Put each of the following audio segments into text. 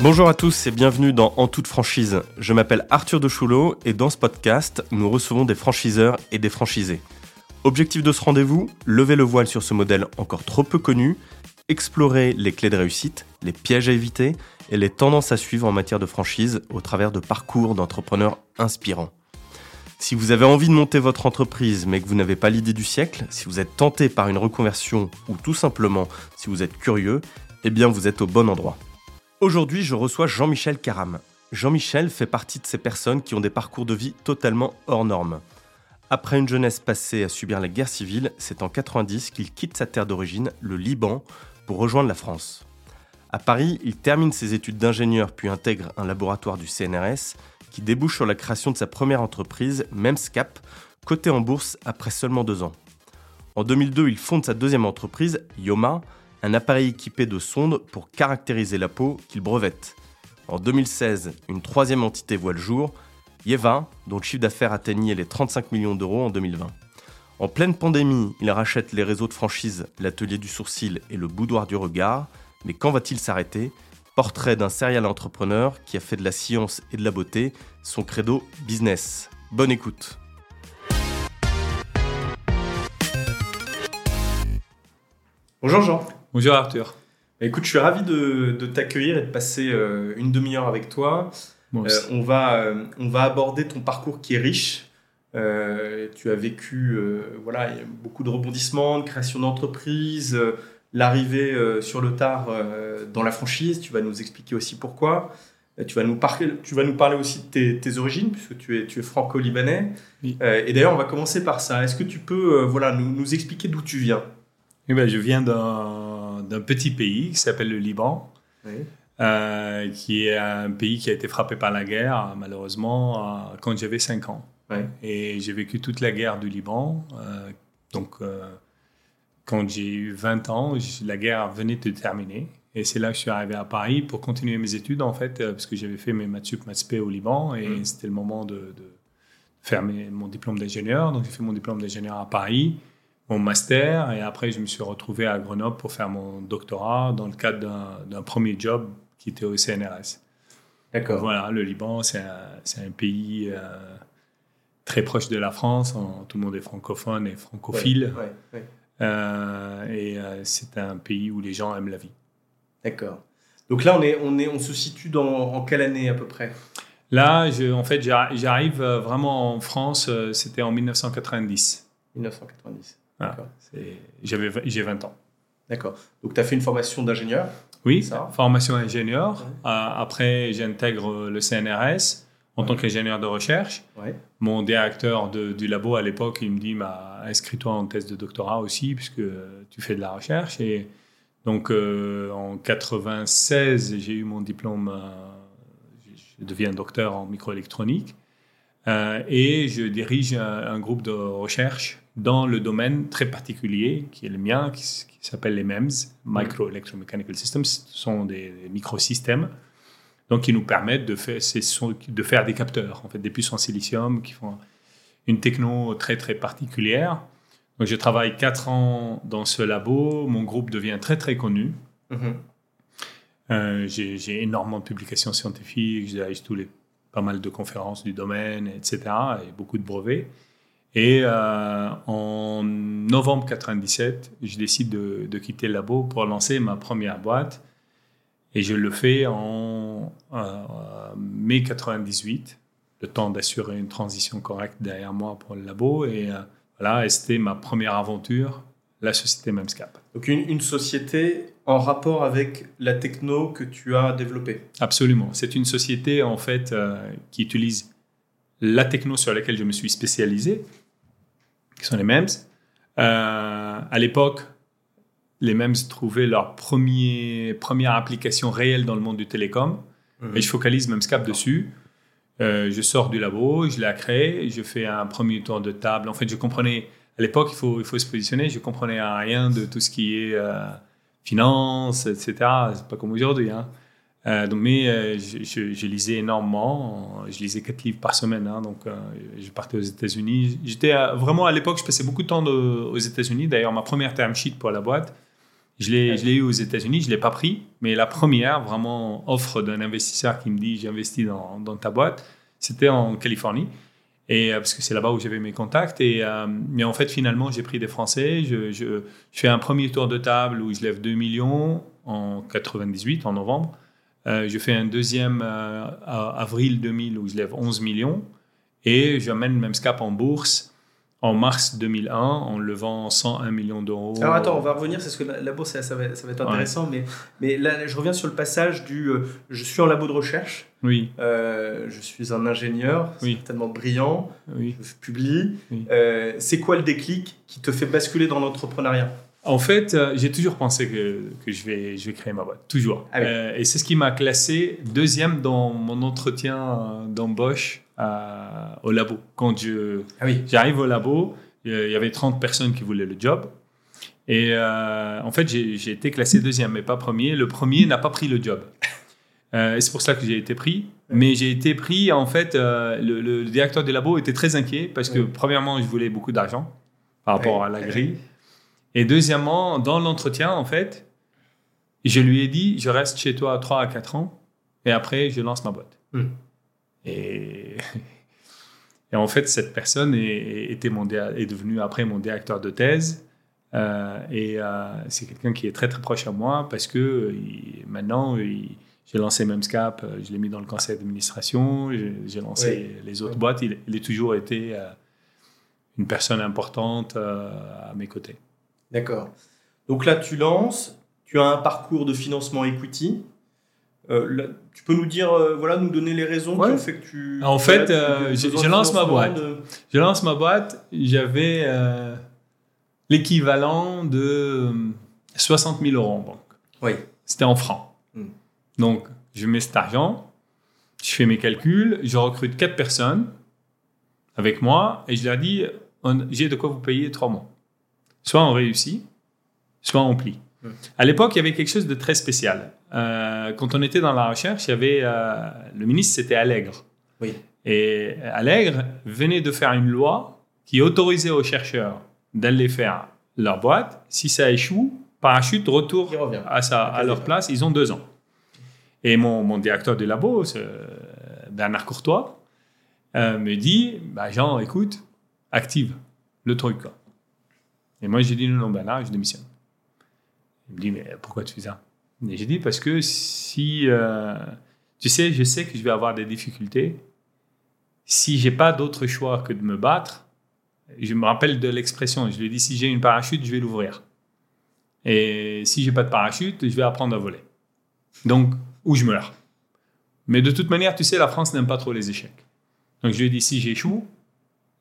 Bonjour à tous et bienvenue dans En toute franchise. Je m'appelle Arthur de Choulot et dans ce podcast, nous recevons des franchiseurs et des franchisés. Objectif de ce rendez-vous Lever le voile sur ce modèle encore trop peu connu, explorer les clés de réussite, les pièges à éviter et les tendances à suivre en matière de franchise au travers de parcours d'entrepreneurs inspirants. Si vous avez envie de monter votre entreprise mais que vous n'avez pas l'idée du siècle, si vous êtes tenté par une reconversion ou tout simplement si vous êtes curieux, eh bien vous êtes au bon endroit. Aujourd'hui, je reçois Jean-Michel Caram. Jean-Michel fait partie de ces personnes qui ont des parcours de vie totalement hors normes. Après une jeunesse passée à subir la guerre civile, c'est en 90 qu'il quitte sa terre d'origine, le Liban, pour rejoindre la France. À Paris, il termine ses études d'ingénieur puis intègre un laboratoire du CNRS qui débouche sur la création de sa première entreprise, Memscap, cotée en bourse après seulement deux ans. En 2002, il fonde sa deuxième entreprise, Yoma, un appareil équipé de sondes pour caractériser la peau qu'il brevette. En 2016, une troisième entité voit le jour, Yeva, dont le chiffre d'affaires atteignait les 35 millions d'euros en 2020. En pleine pandémie, il rachète les réseaux de franchise L'Atelier du Sourcil et Le Boudoir du Regard, mais quand va-t-il s'arrêter? Portrait d'un serial entrepreneur qui a fait de la science et de la beauté son credo business. Bonne écoute Bonjour Jean Bonjour Arthur. Bah, écoute, je suis ravi de, t'accueillir et de passer euh, une demi-heure avec toi. Euh, on, va, euh, on va aborder ton parcours qui est riche. tu as vécu voilà, beaucoup de rebondissements, de création d'entreprise, l'arrivée sur le tard dans la franchise. Tu vas nous expliquer aussi pourquoi. Tu vas, nous parler, tu vas nous parler aussi de tes, origines, puisque tu es, tu es franco-libanais. et d'ailleurs, on va commencer par ça. Est-ce que tu peux voilà, nous, nous expliquer d'où tu viens? Eh ben, Je viens d'un d'un petit pays qui s'appelle le Liban, euh, qui est un pays qui a été frappé par la guerre, malheureusement, quand j'avais 5 ans. Et j'ai vécu toute la guerre du Liban. Euh, donc, euh, quand j'ai eu 20 ans, la guerre venait de terminer. Et c'est là que je suis arrivé à Paris pour continuer mes études, en fait, parce que j'avais fait mes maths sup, maths au Liban. Et mm. c'était le moment de, de faire mon diplôme d'ingénieur. Donc, j'ai fait mon diplôme d'ingénieur à Paris mon master et après je me suis retrouvé à Grenoble pour faire mon doctorat dans le cadre d'un premier job qui était au CNRS. D'accord. Voilà, le Liban, c'est un, un, pays euh, très proche de la France. tout le monde est francophone et francophile. Euh, et euh, c'est un pays où les gens aiment la vie. D'accord. Donc là, on, est, on, est, on se situe dans en quelle année à peu près? Là, je, en fait, j'arrive vraiment en France, c'était en 1990. 1990. J'avais, j'ai 20 ans. D'accord. Donc, tu as fait une formation d'ingénieur Oui, ça? formation d'ingénieur. Euh, après, j'intègre le CNRS en tant qu'ingénieur de recherche. Mon directeur du labo à l'époque, il me dit bah, inscris-toi en thèse de doctorat aussi, puisque tu fais de la recherche. Et donc, euh, en 96, j'ai eu mon diplôme. Euh, je deviens docteur en microélectronique. et je dirige un groupe de recherche dans le domaine très particulier qui est le mien, qui, s'appelle les MEMS, Micro Electromechanical Systems. Ce sont des, microsystèmes donc qui nous permettent de faire, de faire des capteurs, en fait, des puces en silicium qui font une techno très très particulière. Donc je travaille quatre ans dans ce labo, mon groupe devient très très connu. Mm-hmm. Euh, j'ai énormément de publications scientifiques, j'ai tous les pas mal de conférences du domaine, etc. et beaucoup de brevets. Et euh, en novembre 97, je décide de, quitter le labo pour lancer ma première boîte. Et je le fais en euh, mai 98, le temps d'assurer une transition correcte derrière moi pour le labo. Et euh, voilà, c'était ma première aventure, la société Memscap. Donc une, une, société en rapport avec la techno que tu as développée Absolument. C'est une société en fait qui utilise la techno sur laquelle je me suis spécialisé, qui sont les MEMS. Euh, à l'époque, les MEMS trouvaient leur premier, première application réelle dans le monde du télécom. Mhm. Et je focalise Memscap dessus. Euh, je sors du labo, je l'ai créé, je fais un premier tour de table. En fait, je comprenais, à l'époque, il faut, il faut se positionner, je comprenais rien de tout ce qui est euh, finance, etc. C'est pas comme aujourd'hui. Hein. Euh, donc, mais euh, je, lisais énormément. Je lisais quatre livres par semaine. Hein, donc, euh, je partais aux États-Unis. J'étais vraiment à l'époque, je passais beaucoup de temps aux États-Unis. D'ailleurs, ma première term sheet pour la boîte Je l'ai, l'ai eu aux États-Unis, je ne l'ai pas pris, mais la première vraiment offre d'un investisseur qui me dit j'investis dans, dans ta boîte, c'était en Californie. Et, parce que c'est là-bas où j'avais mes contacts. Et, mais en fait, finalement, j'ai pris des Français. Je, je, fais un premier tour de table où je lève 2 millions en 98, en novembre. Euh, je fais un deuxième euh, avril 2000 où je lève 11 millions et j'amène Memscap en bourse en mars 2001 en levant 101 millions d'euros. Alors attends, on va revenir, c'est ce que la, bourse, ça, va, ça va, être intéressant, mais, mais là, je reviens sur le passage du euh, je suis en labo de recherche, oui. je suis un ingénieur, oui. certainement brillant, oui. je publie. c'est quoi le déclic qui te fait basculer dans l'entrepreneuriat? En fait, euh, j'ai toujours pensé que, que, je, vais, je vais créer ma boîte, toujours. Ah euh, et c'est ce qui m'a classé deuxième dans mon entretien d'embauche au labo. Quand je, ah oui. j'arrive au labo, il y avait 30 personnes qui voulaient le job. Et euh, en fait, j'ai, été classé deuxième, mais pas premier. Le premier n'a pas pris le job. et c'est pour ça que j'ai été pris. Mais j'ai été pris, en fait, le, le, directeur du labo était très inquiet parce que, premièrement, je voulais beaucoup d'argent par rapport à la grille. Et deuxièmement, dans l'entretien, en fait, je lui ai dit, je reste chez toi 3 à 4 ans et après, je lance ma boîte. Hmm. Et, et, en fait, cette personne est, était mon, est devenue après mon directeur de thèse. Euh, et euh, c'est quelqu'un qui est très très proche à moi parce que maintenant, j'ai lancé Memscap, euh, je l'ai mis dans le conseil d'administration, j'ai lancé les autres boîtes. Il, il, a toujours été une personne importante à mes côtés. D'accord. Donc là, tu lances, tu as un parcours de financement equity. Euh, tu peux nous dire, euh, voilà, nous donner les raisons qui ont fait que tu. En fait, euh, je, lance ma boîte. Je lance ma boîte. J'avais l'équivalent de 60 000 euros en banque. Oui. C'était en francs. Hmm. Donc, je mets cet argent, je fais mes calculs, je recrute quatre personnes avec moi et je leur dis j'ai de quoi vous payer trois mois. Soit on réussit, soit on plie. Hmm. À l'époque, il y avait quelque chose de très spécial. Euh, quand on était dans la recherche, il y avait euh, le ministre, c'était Allègre. Oui. Et Allègre venait de faire une loi qui autorisait aux chercheurs d'aller faire leur boîte. Si ça échoue, parachute retour à, sa, à leur place. Ils ont deux ans. Et mon, mon directeur du labo, Bernard Courtois, euh, me dit bah, Jean, écoute, active le truc. Quoi. Et moi, j'ai dit non, non, ben là, je démissionne. Il me dit, mais pourquoi tu fais ça? Et j'ai dit, parce que si. Euh, tu sais, je sais que je vais avoir des difficultés. Si j'ai pas d'autre choix que de me battre, je me rappelle de l'expression, je lui ai dit, si j'ai une parachute, je vais l'ouvrir. Et si j'ai pas de parachute, je vais apprendre à voler. Donc, ou je meurs. Mais de toute manière, tu sais, la France n'aime pas trop les échecs. Donc, je lui ai dit, si j'échoue,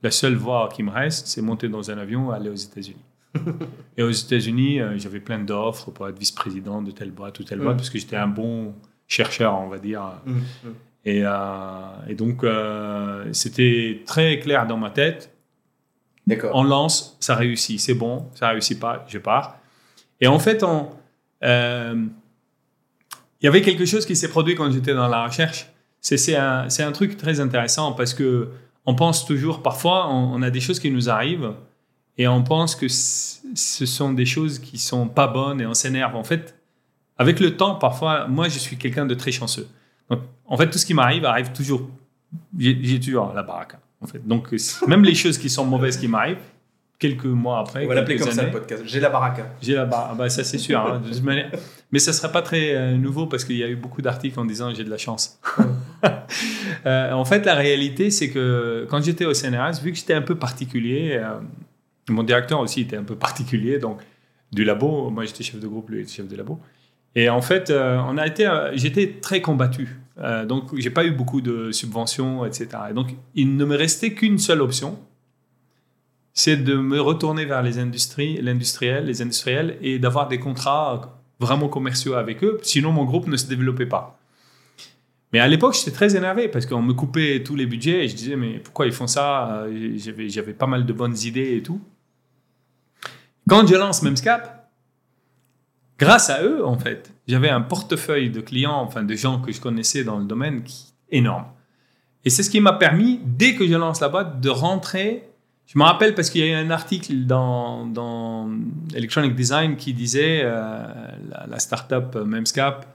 la seule voie qui me reste, c'est monter dans un avion et aller aux États-Unis. Et aux États-Unis, euh, j'avais plein d'offres pour être vice-président de telle boîte ou telle boîte, mm. parce que j'étais un bon chercheur, on va dire. Mm, mm. Et, euh, et, donc, euh, c'était très clair dans ma tête. D'accord. On lance, ça réussit, c'est bon, ça réussit pas, je pars. Et en fait, on, il y avait quelque chose qui s'est produit quand j'étais dans la recherche. C'est un, un, truc très intéressant parce que on pense toujours, parfois, on, a des choses qui nous arrivent et on pense que ce sont des choses qui sont pas bonnes et on s'énerve. En fait, avec le temps, parfois, moi, je suis quelqu'un de très chanceux. Donc, en fait, tout ce qui m'arrive arrive toujours. J'ai toujours la baraque. En fait. Donc, même les choses qui sont mauvaises qui m'arrivent, quelques mois après. On va l'appeler comme ça le podcast. J'ai la baraque. J'ai la baraque. Ah bah, ça, c'est sûr. Hein, Mais ça ne serait pas très euh, nouveau parce qu'il y a eu beaucoup d'articles en disant j'ai de la chance. Euh, en fait, la réalité, c'est que quand j'étais au CNRS, vu que j'étais un peu particulier, euh, mon directeur aussi était un peu particulier, donc du labo, moi j'étais chef de groupe, lui était chef de labo. Et en fait, on a été, j'étais très combattu. donc, j'ai pas eu beaucoup de subventions, etc. Et donc, il ne me restait qu'une seule option, c'est de me retourner vers les industries, l'industriel, les industriels, et d'avoir des contrats vraiment commerciaux avec eux. Sinon, mon groupe ne se développait pas. Mais à l'époque, j'étais très énervé parce qu'on me coupait tous les budgets et je disais, mais pourquoi ils font ça? J'avais pas mal de bonnes idées et tout. Quand je lance Memscap, grâce à eux, en fait, j'avais un portefeuille de clients, enfin de gens que je connaissais dans le domaine qui énorme. Et c'est ce qui m'a permis, dès que je lance la boîte, de rentrer Je me rappelle parce qu'il y a eu un article dans, Electronic Design qui disait euh, la, la startup Memscap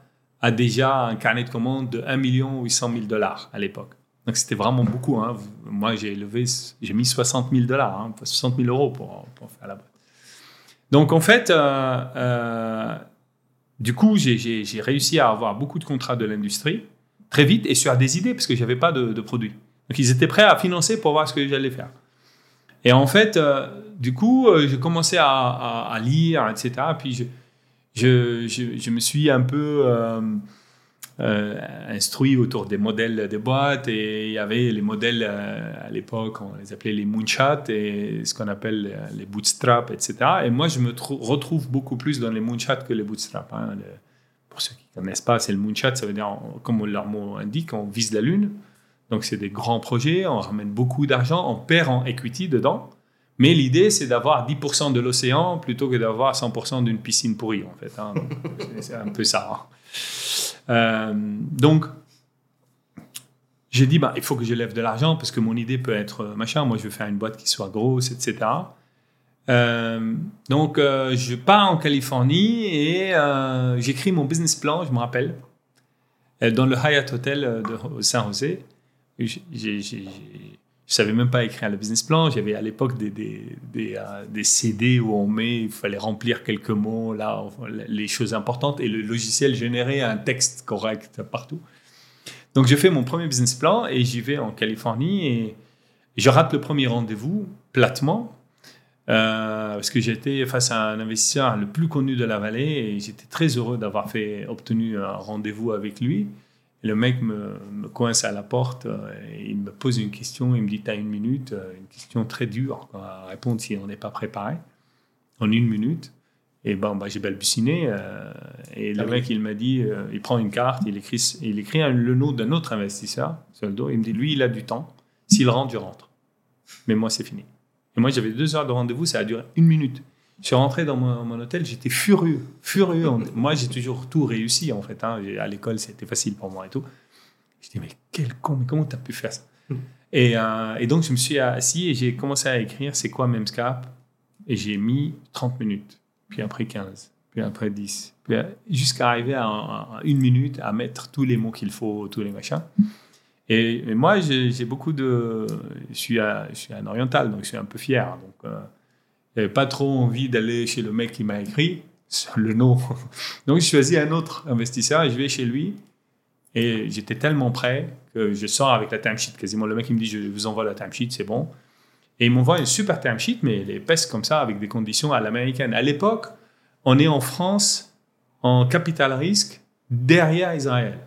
a déjà un carnet de commandes de 1 800 000 dollars à l'époque. Donc c'était vraiment beaucoup. Hein. Moi, j'ai mis 60 000 dollars, hein, 60 000 euros pour, faire la boîte. Donc en fait, euh, euh, du coup, j'ai réussi à avoir beaucoup de contrats de l'industrie très vite et sur des idées parce que j'avais pas de, de produits. Donc ils étaient prêts à financer pour voir ce que j'allais faire. Et en fait, euh, du coup, j'ai commencé à, à, lire, etc. Puis je, je, je, je me suis un peu euh, instruit autour des modèles des boîtes et il y avait les modèles euh, à l'époque, on les appelait les moonshots et ce qu'on appelle euh, les bootstraps, etc. Et moi, je me retrouve beaucoup plus dans les moonshots que les bootstraps. Hein. pour ceux qui ne connaissent pas, c'est le moonshot, ça veut dire, comme leur mot indique, on vise la Lune. Donc, c'est des grands projets, on ramène beaucoup d'argent, on perd en equity dedans. Mais l'idée, c'est d'avoir 10% de l'océan plutôt que d'avoir 100% d'une piscine pourrie, en fait. Hein. c'est un peu ça. Hein. Euh, donc, j'ai dit, bah, il faut que je lève de l'argent parce que mon idée peut être euh, machin. Moi, je veux faire une boîte qui soit grosse, etc. Euh, donc, je pars en Californie et j'écris mon business plan, je me rappelle, dans le Hyatt Hotel de San. J'ai je savais même pas écrire le business plan. J'avais à l'époque des, euh, CD où on met, il fallait remplir quelques mots, là, les choses importantes, et le logiciel générait un texte correct partout. Donc je fais mon premier business plan et j'y vais en Californie et je rate le premier rendez-vous platement euh, parce que j'étais face à un investisseur le plus connu de la vallée et j'étais très heureux d'avoir fait obtenu un rendez-vous avec lui le mec me, me, coince à la porte, euh, et il me pose une question, il me dit T'as une minute euh, Une question très dure à répondre si on n'est pas préparé. En une minute. Et bah, j'ai balbutiné. Euh, et le ah mec, il m'a dit Il prend une carte, il écrit, il écrit le nom d'un autre investisseur dos. Il me dit Lui, il a du temps. S'il rentre, je rentre. Mais moi, c'est fini. Et moi, j'avais deux heures de rendez-vous, ça a duré une minute. Je suis rentré dans mon, hôtel, j'étais furieux, furieux. moi, j'ai toujours tout réussi, en fait. Hein. À l'école, c'était facile pour moi et tout. Je dis, mais quel con, mais comment tu as pu faire ça? Et, euh, et, donc, je me suis assis et j'ai commencé à écrire c'est quoi Memscap Et j'ai mis 30 minutes, puis après 15, puis après 10, jusqu'à arriver à, une minute à mettre tous les mots qu'il faut, tous les machins. Et, moi, j'ai beaucoup de. Je suis, à, je suis un oriental, donc je suis un peu fier. Donc. Euh, j'avais pas trop envie d'aller chez le mec qui m'a écrit le nom. Donc, je choisis un autre investisseur et je vais chez lui. Et j'étais tellement prêt que je sors avec la timesheet quasiment. Le mec, il me dit Je vous envoie la timesheet, c'est bon. Et il m'envoie une super timesheet, mais elle est épaisse comme ça, avec des conditions à l'américaine. À l'époque, on est en France en capital risque derrière Israël.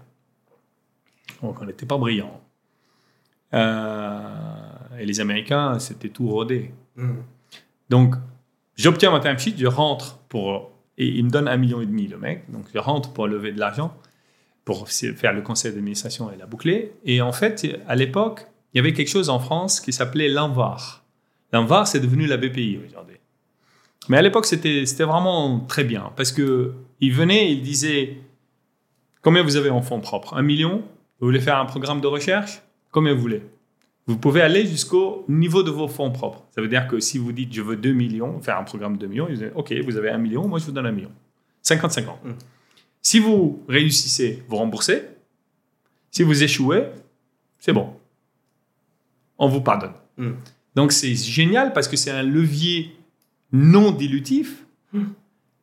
Donc, on n'était pas brillant. Euh, et les Américains, c'était tout rodé. Mmh. Donc, j'obtiens ma timesheet, je rentre pour. Et il me donne un million et demi, le mec. Donc, je rentre pour lever de l'argent, pour faire le conseil d'administration et la boucler. Et en fait, à l'époque, il y avait quelque chose en France qui s'appelait l'Envar. L'Envar, c'est devenu la BPI aujourd'hui. Mais à l'époque, c'était vraiment très bien parce que il venait, il disait combien vous avez en fonds propres? Un million? Vous voulez faire un programme de recherche? Combien vous voulez? Vous pouvez aller jusqu'au niveau de vos fonds propres. Ça veut dire que si vous dites je veux 2 millions, faire un programme de 2 millions, vous dites OK, vous avez 1 million, moi je vous donne 1 million. 50-50. Mm. Si vous réussissez, vous remboursez. Si vous échouez, c'est bon. On vous pardonne. Mm. Donc c'est génial parce que c'est un levier non dilutif. Mm.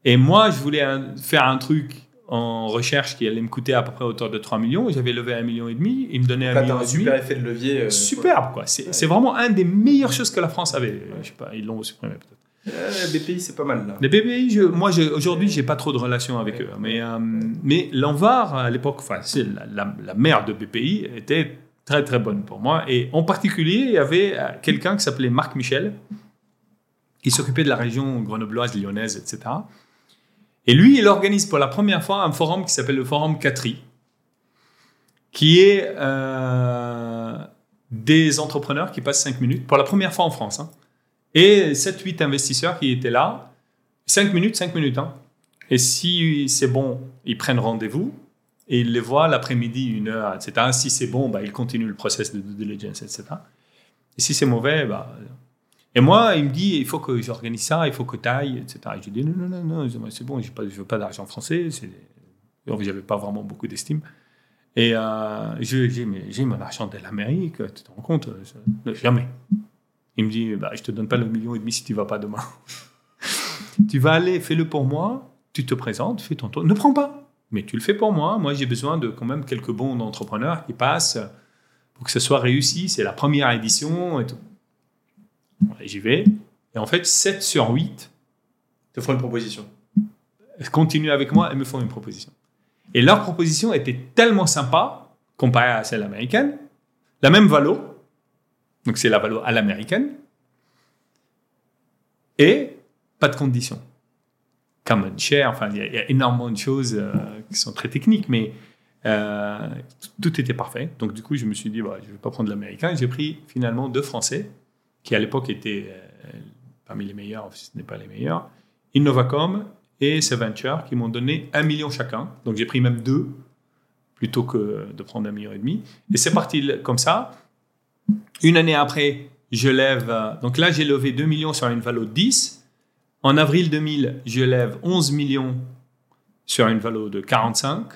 Et moi, je voulais faire un truc en recherche qui allait me coûter à peu près autour de 3 millions. J'avais levé 1,5 million. Et demi, il me donnait 1 million. un super effet de levier. Euh, Superbe, quoi. C'est vraiment un des meilleures choses que la France avait. Je sais pas, ils l'ont supprimé peut-être. Euh, BPI, c'est pas mal là. Les BPI, je, moi aujourd'hui, j'ai pas trop de relations avec eux. Mais, euh, mais l'Envar, à l'époque, enfin, la, la, mère de BPI était très très bonne pour moi. Et en particulier, il y avait euh, quelqu'un qui s'appelait Marc Michel, qui s'occupait de la région grenobloise, lyonnaise, etc. Et lui, il organise pour la première fois un forum qui s'appelle le Forum Catri, qui est euh, des entrepreneurs qui passent 5 minutes, pour la première fois en France. Hein. et 7-8 investisseurs qui étaient là. 5 minutes, 5 minutes. Hein. Et si c'est bon, ils prennent rendez-vous et ils les voient l'après-midi, une heure, etc. Si c'est bon, bah, ils continuent le process de due diligence, etc. Et si c'est mauvais, bah, Et moi, il me dit, il faut que j'organise ça, il faut que tu ailles, etc. Et je dis, non, non, non, c'est bon, je ne veux pas d'argent français. J'avais pas vraiment beaucoup d'estime. Et euh, j'ai mon argent de l'Amérique, tu te rends compte Jamais. Il me dit, bah, je te donne pas le million et demi si tu vas pas demain. tu vas aller, fais-le pour moi, tu te présentes, fais ton tour. Ne prends pas, mais tu le fais pour moi. Moi, j'ai besoin de quand même quelques bons entrepreneurs qui passent pour que ce soit réussi. C'est la première édition et tout. J'y vais. Et en fait, 7 sur 8 te font une proposition. Continuent avec moi et me font une proposition. Et leur proposition était tellement sympa comparée à celle américaine. La même valo. Donc c'est la valo à l'américaine. Et pas de conditions. Common share, enfin, il y, a énormément de choses euh, qui sont très techniques, mais euh, tout était parfait. Donc, du coup, je me suis dit, je ne vais pas prendre l'américain. J'ai pris finalement deux Français, qui à l'époque étaient euh, parmi les meilleurs, si ce n'est pas les meilleurs, Innovacom et Venture, qui m'ont donné un million chacun. Donc, j'ai pris même deux, plutôt que de prendre un million et demi. Et c'est parti comme ça. Une année après, je lève. Donc là, j'ai levé 2 millions sur une valeur de 10. En avril 2000, je lève 11 millions sur une valeur de 45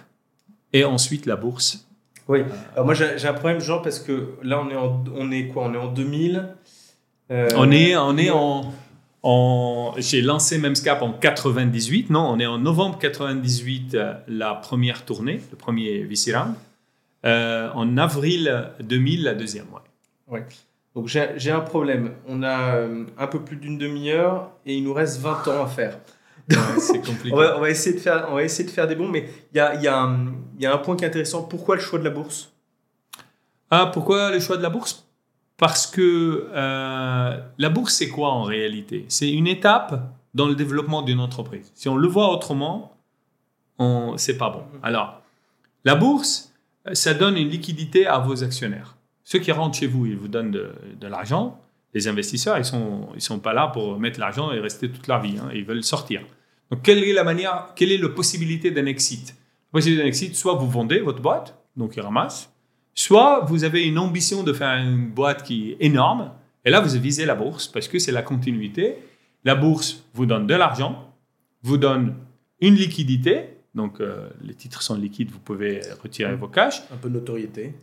et ensuite la bourse. Oui. Alors moi j'ai un problème Jean parce que là on est en, on est quoi? On est en 2000. Euh, on est on est en, en j'ai lancé Memscap en 98. Non, on est en novembre 98 euh, la première tournée, le premier VC euh, en avril 2000 la deuxième. Ouais. Donc j'ai un problème. On a euh, un peu plus d'une demi-heure et il nous reste 20 ans à faire. c'est compliqué. on, va, essayer de faire, on va essayer de faire des bons, mais il y a, y, a y a un point qui est intéressant. Pourquoi le choix de la bourse? Ah, pourquoi le choix de la bourse? Parce que euh, la bourse, c'est quoi en réalité? C'est une étape dans le développement d'une entreprise. Si on le voit autrement, c'est pas bon. Alors, la bourse, ça donne une liquidité à vos actionnaires. Ceux qui rentrent chez vous, ils vous donnent de, l'argent. Les investisseurs, ils ne sont, ils sont pas là pour mettre l'argent et rester toute leur vie. Hein. Ils veulent sortir. Donc, quelle est la manière, quelle est la possibilité d'un exit? La possibilité d'un exit, soit vous vendez votre boîte, donc ils ramassent, soit vous avez une ambition de faire une boîte qui est énorme, et là, vous visez la bourse parce que c'est la continuité. La bourse vous donne de l'argent, vous donne une liquidité, donc, euh, les titres sont liquides, vous pouvez retirer vos cash. Un peu de notoriété.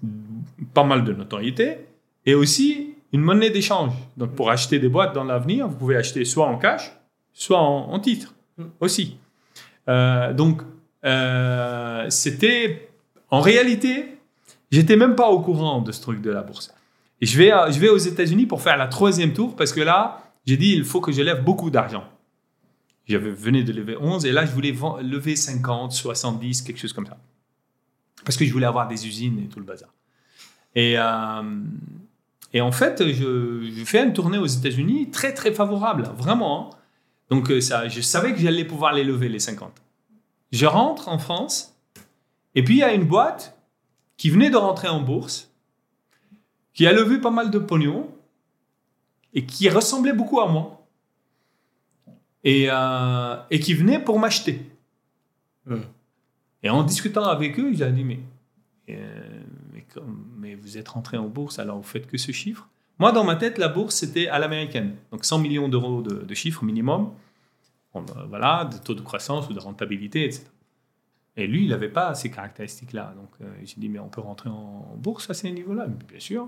Pas mal de notoriété. Et aussi une monnaie d'échange. Donc, pour acheter des boîtes dans l'avenir, vous pouvez acheter soit en cash, soit en, titre aussi. Euh, donc, euh, c'était. En réalité, j'étais même pas au courant de ce truc de la bourse. Je vais, je vais aux États-Unis pour faire la troisième tour parce que là, j'ai dit il faut que je lève beaucoup d'argent. J'avais venais de lever 11 et là, je voulais lever 50, 70, quelque chose comme ça. Parce que je voulais avoir des usines et tout le bazar. Et, euh, et en fait, je, je, fais une tournée aux États-Unis très, très favorable, vraiment. Hein. Donc, euh, ça, je savais que j'allais pouvoir les lever, les 50. Je rentre en France et puis il y a une boîte qui venait de rentrer en bourse, qui a levé pas mal de pognon et qui ressemblait beaucoup à moi et, euh, et qui venaient pour m'acheter. Hmm. Et en discutant avec eux, j'ai dit, mais, euh, mais, mais, vous êtes rentré en bourse, alors vous faites que ce chiffre? Moi, dans ma tête, la bourse, c'était à l'américaine. Donc 100 millions d'euros de, de chiffre minimum. Ben, voilà, de taux de croissance ou de rentabilité, etc. Et lui, il n'avait pas ces caractéristiques-là. Donc euh, j'ai dit, mais on peut rentrer en bourse à ces niveaux-là. Bien sûr.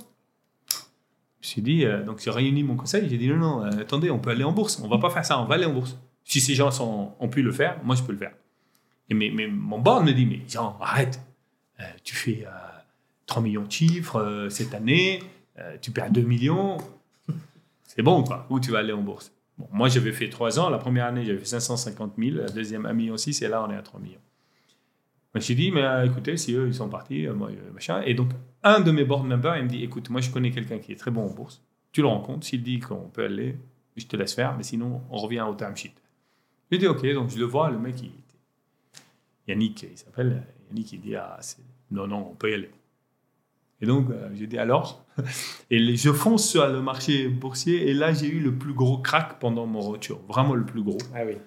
Je me suis dit, euh, donc j'ai réuni mon conseil, j'ai dit non, non, euh, attendez, on peut aller en bourse, on va pas faire ça, on va aller en bourse. Si ces gens ont pu le faire, moi je peux le faire. Mais, mon board me dit, mais Jean, arrête, euh, tu fais 3 millions de chiffres cette année, tu perds 2 millions, c'est bon quoi, où tu vas aller en bourse? Bon, Moi j'avais fait 3 ans, la première année j'avais fait 550 000, la deuxième 1 million 6 et là on est à 3 millions. Je me suis dit, mais écoutez, si eux ils sont partis, moi machin. Et donc un de mes board members, il me dit écoute, moi je connais quelqu'un qui est très bon en bourse. Tu le rencontres, s'il dit qu'on peut aller, je te laisse faire, mais sinon on revient au time sheet. Je dis ok, donc je le vois, le mec, il, Yannick, il s'appelle, Yannick, il dit ah, non, non, on peut y aller. Et donc, euh, je dis alors? Et je fonce sur le marché boursier, et là, j'ai eu le plus gros crack pendant mon roadshow. Vraiment le plus gros. Ah oui.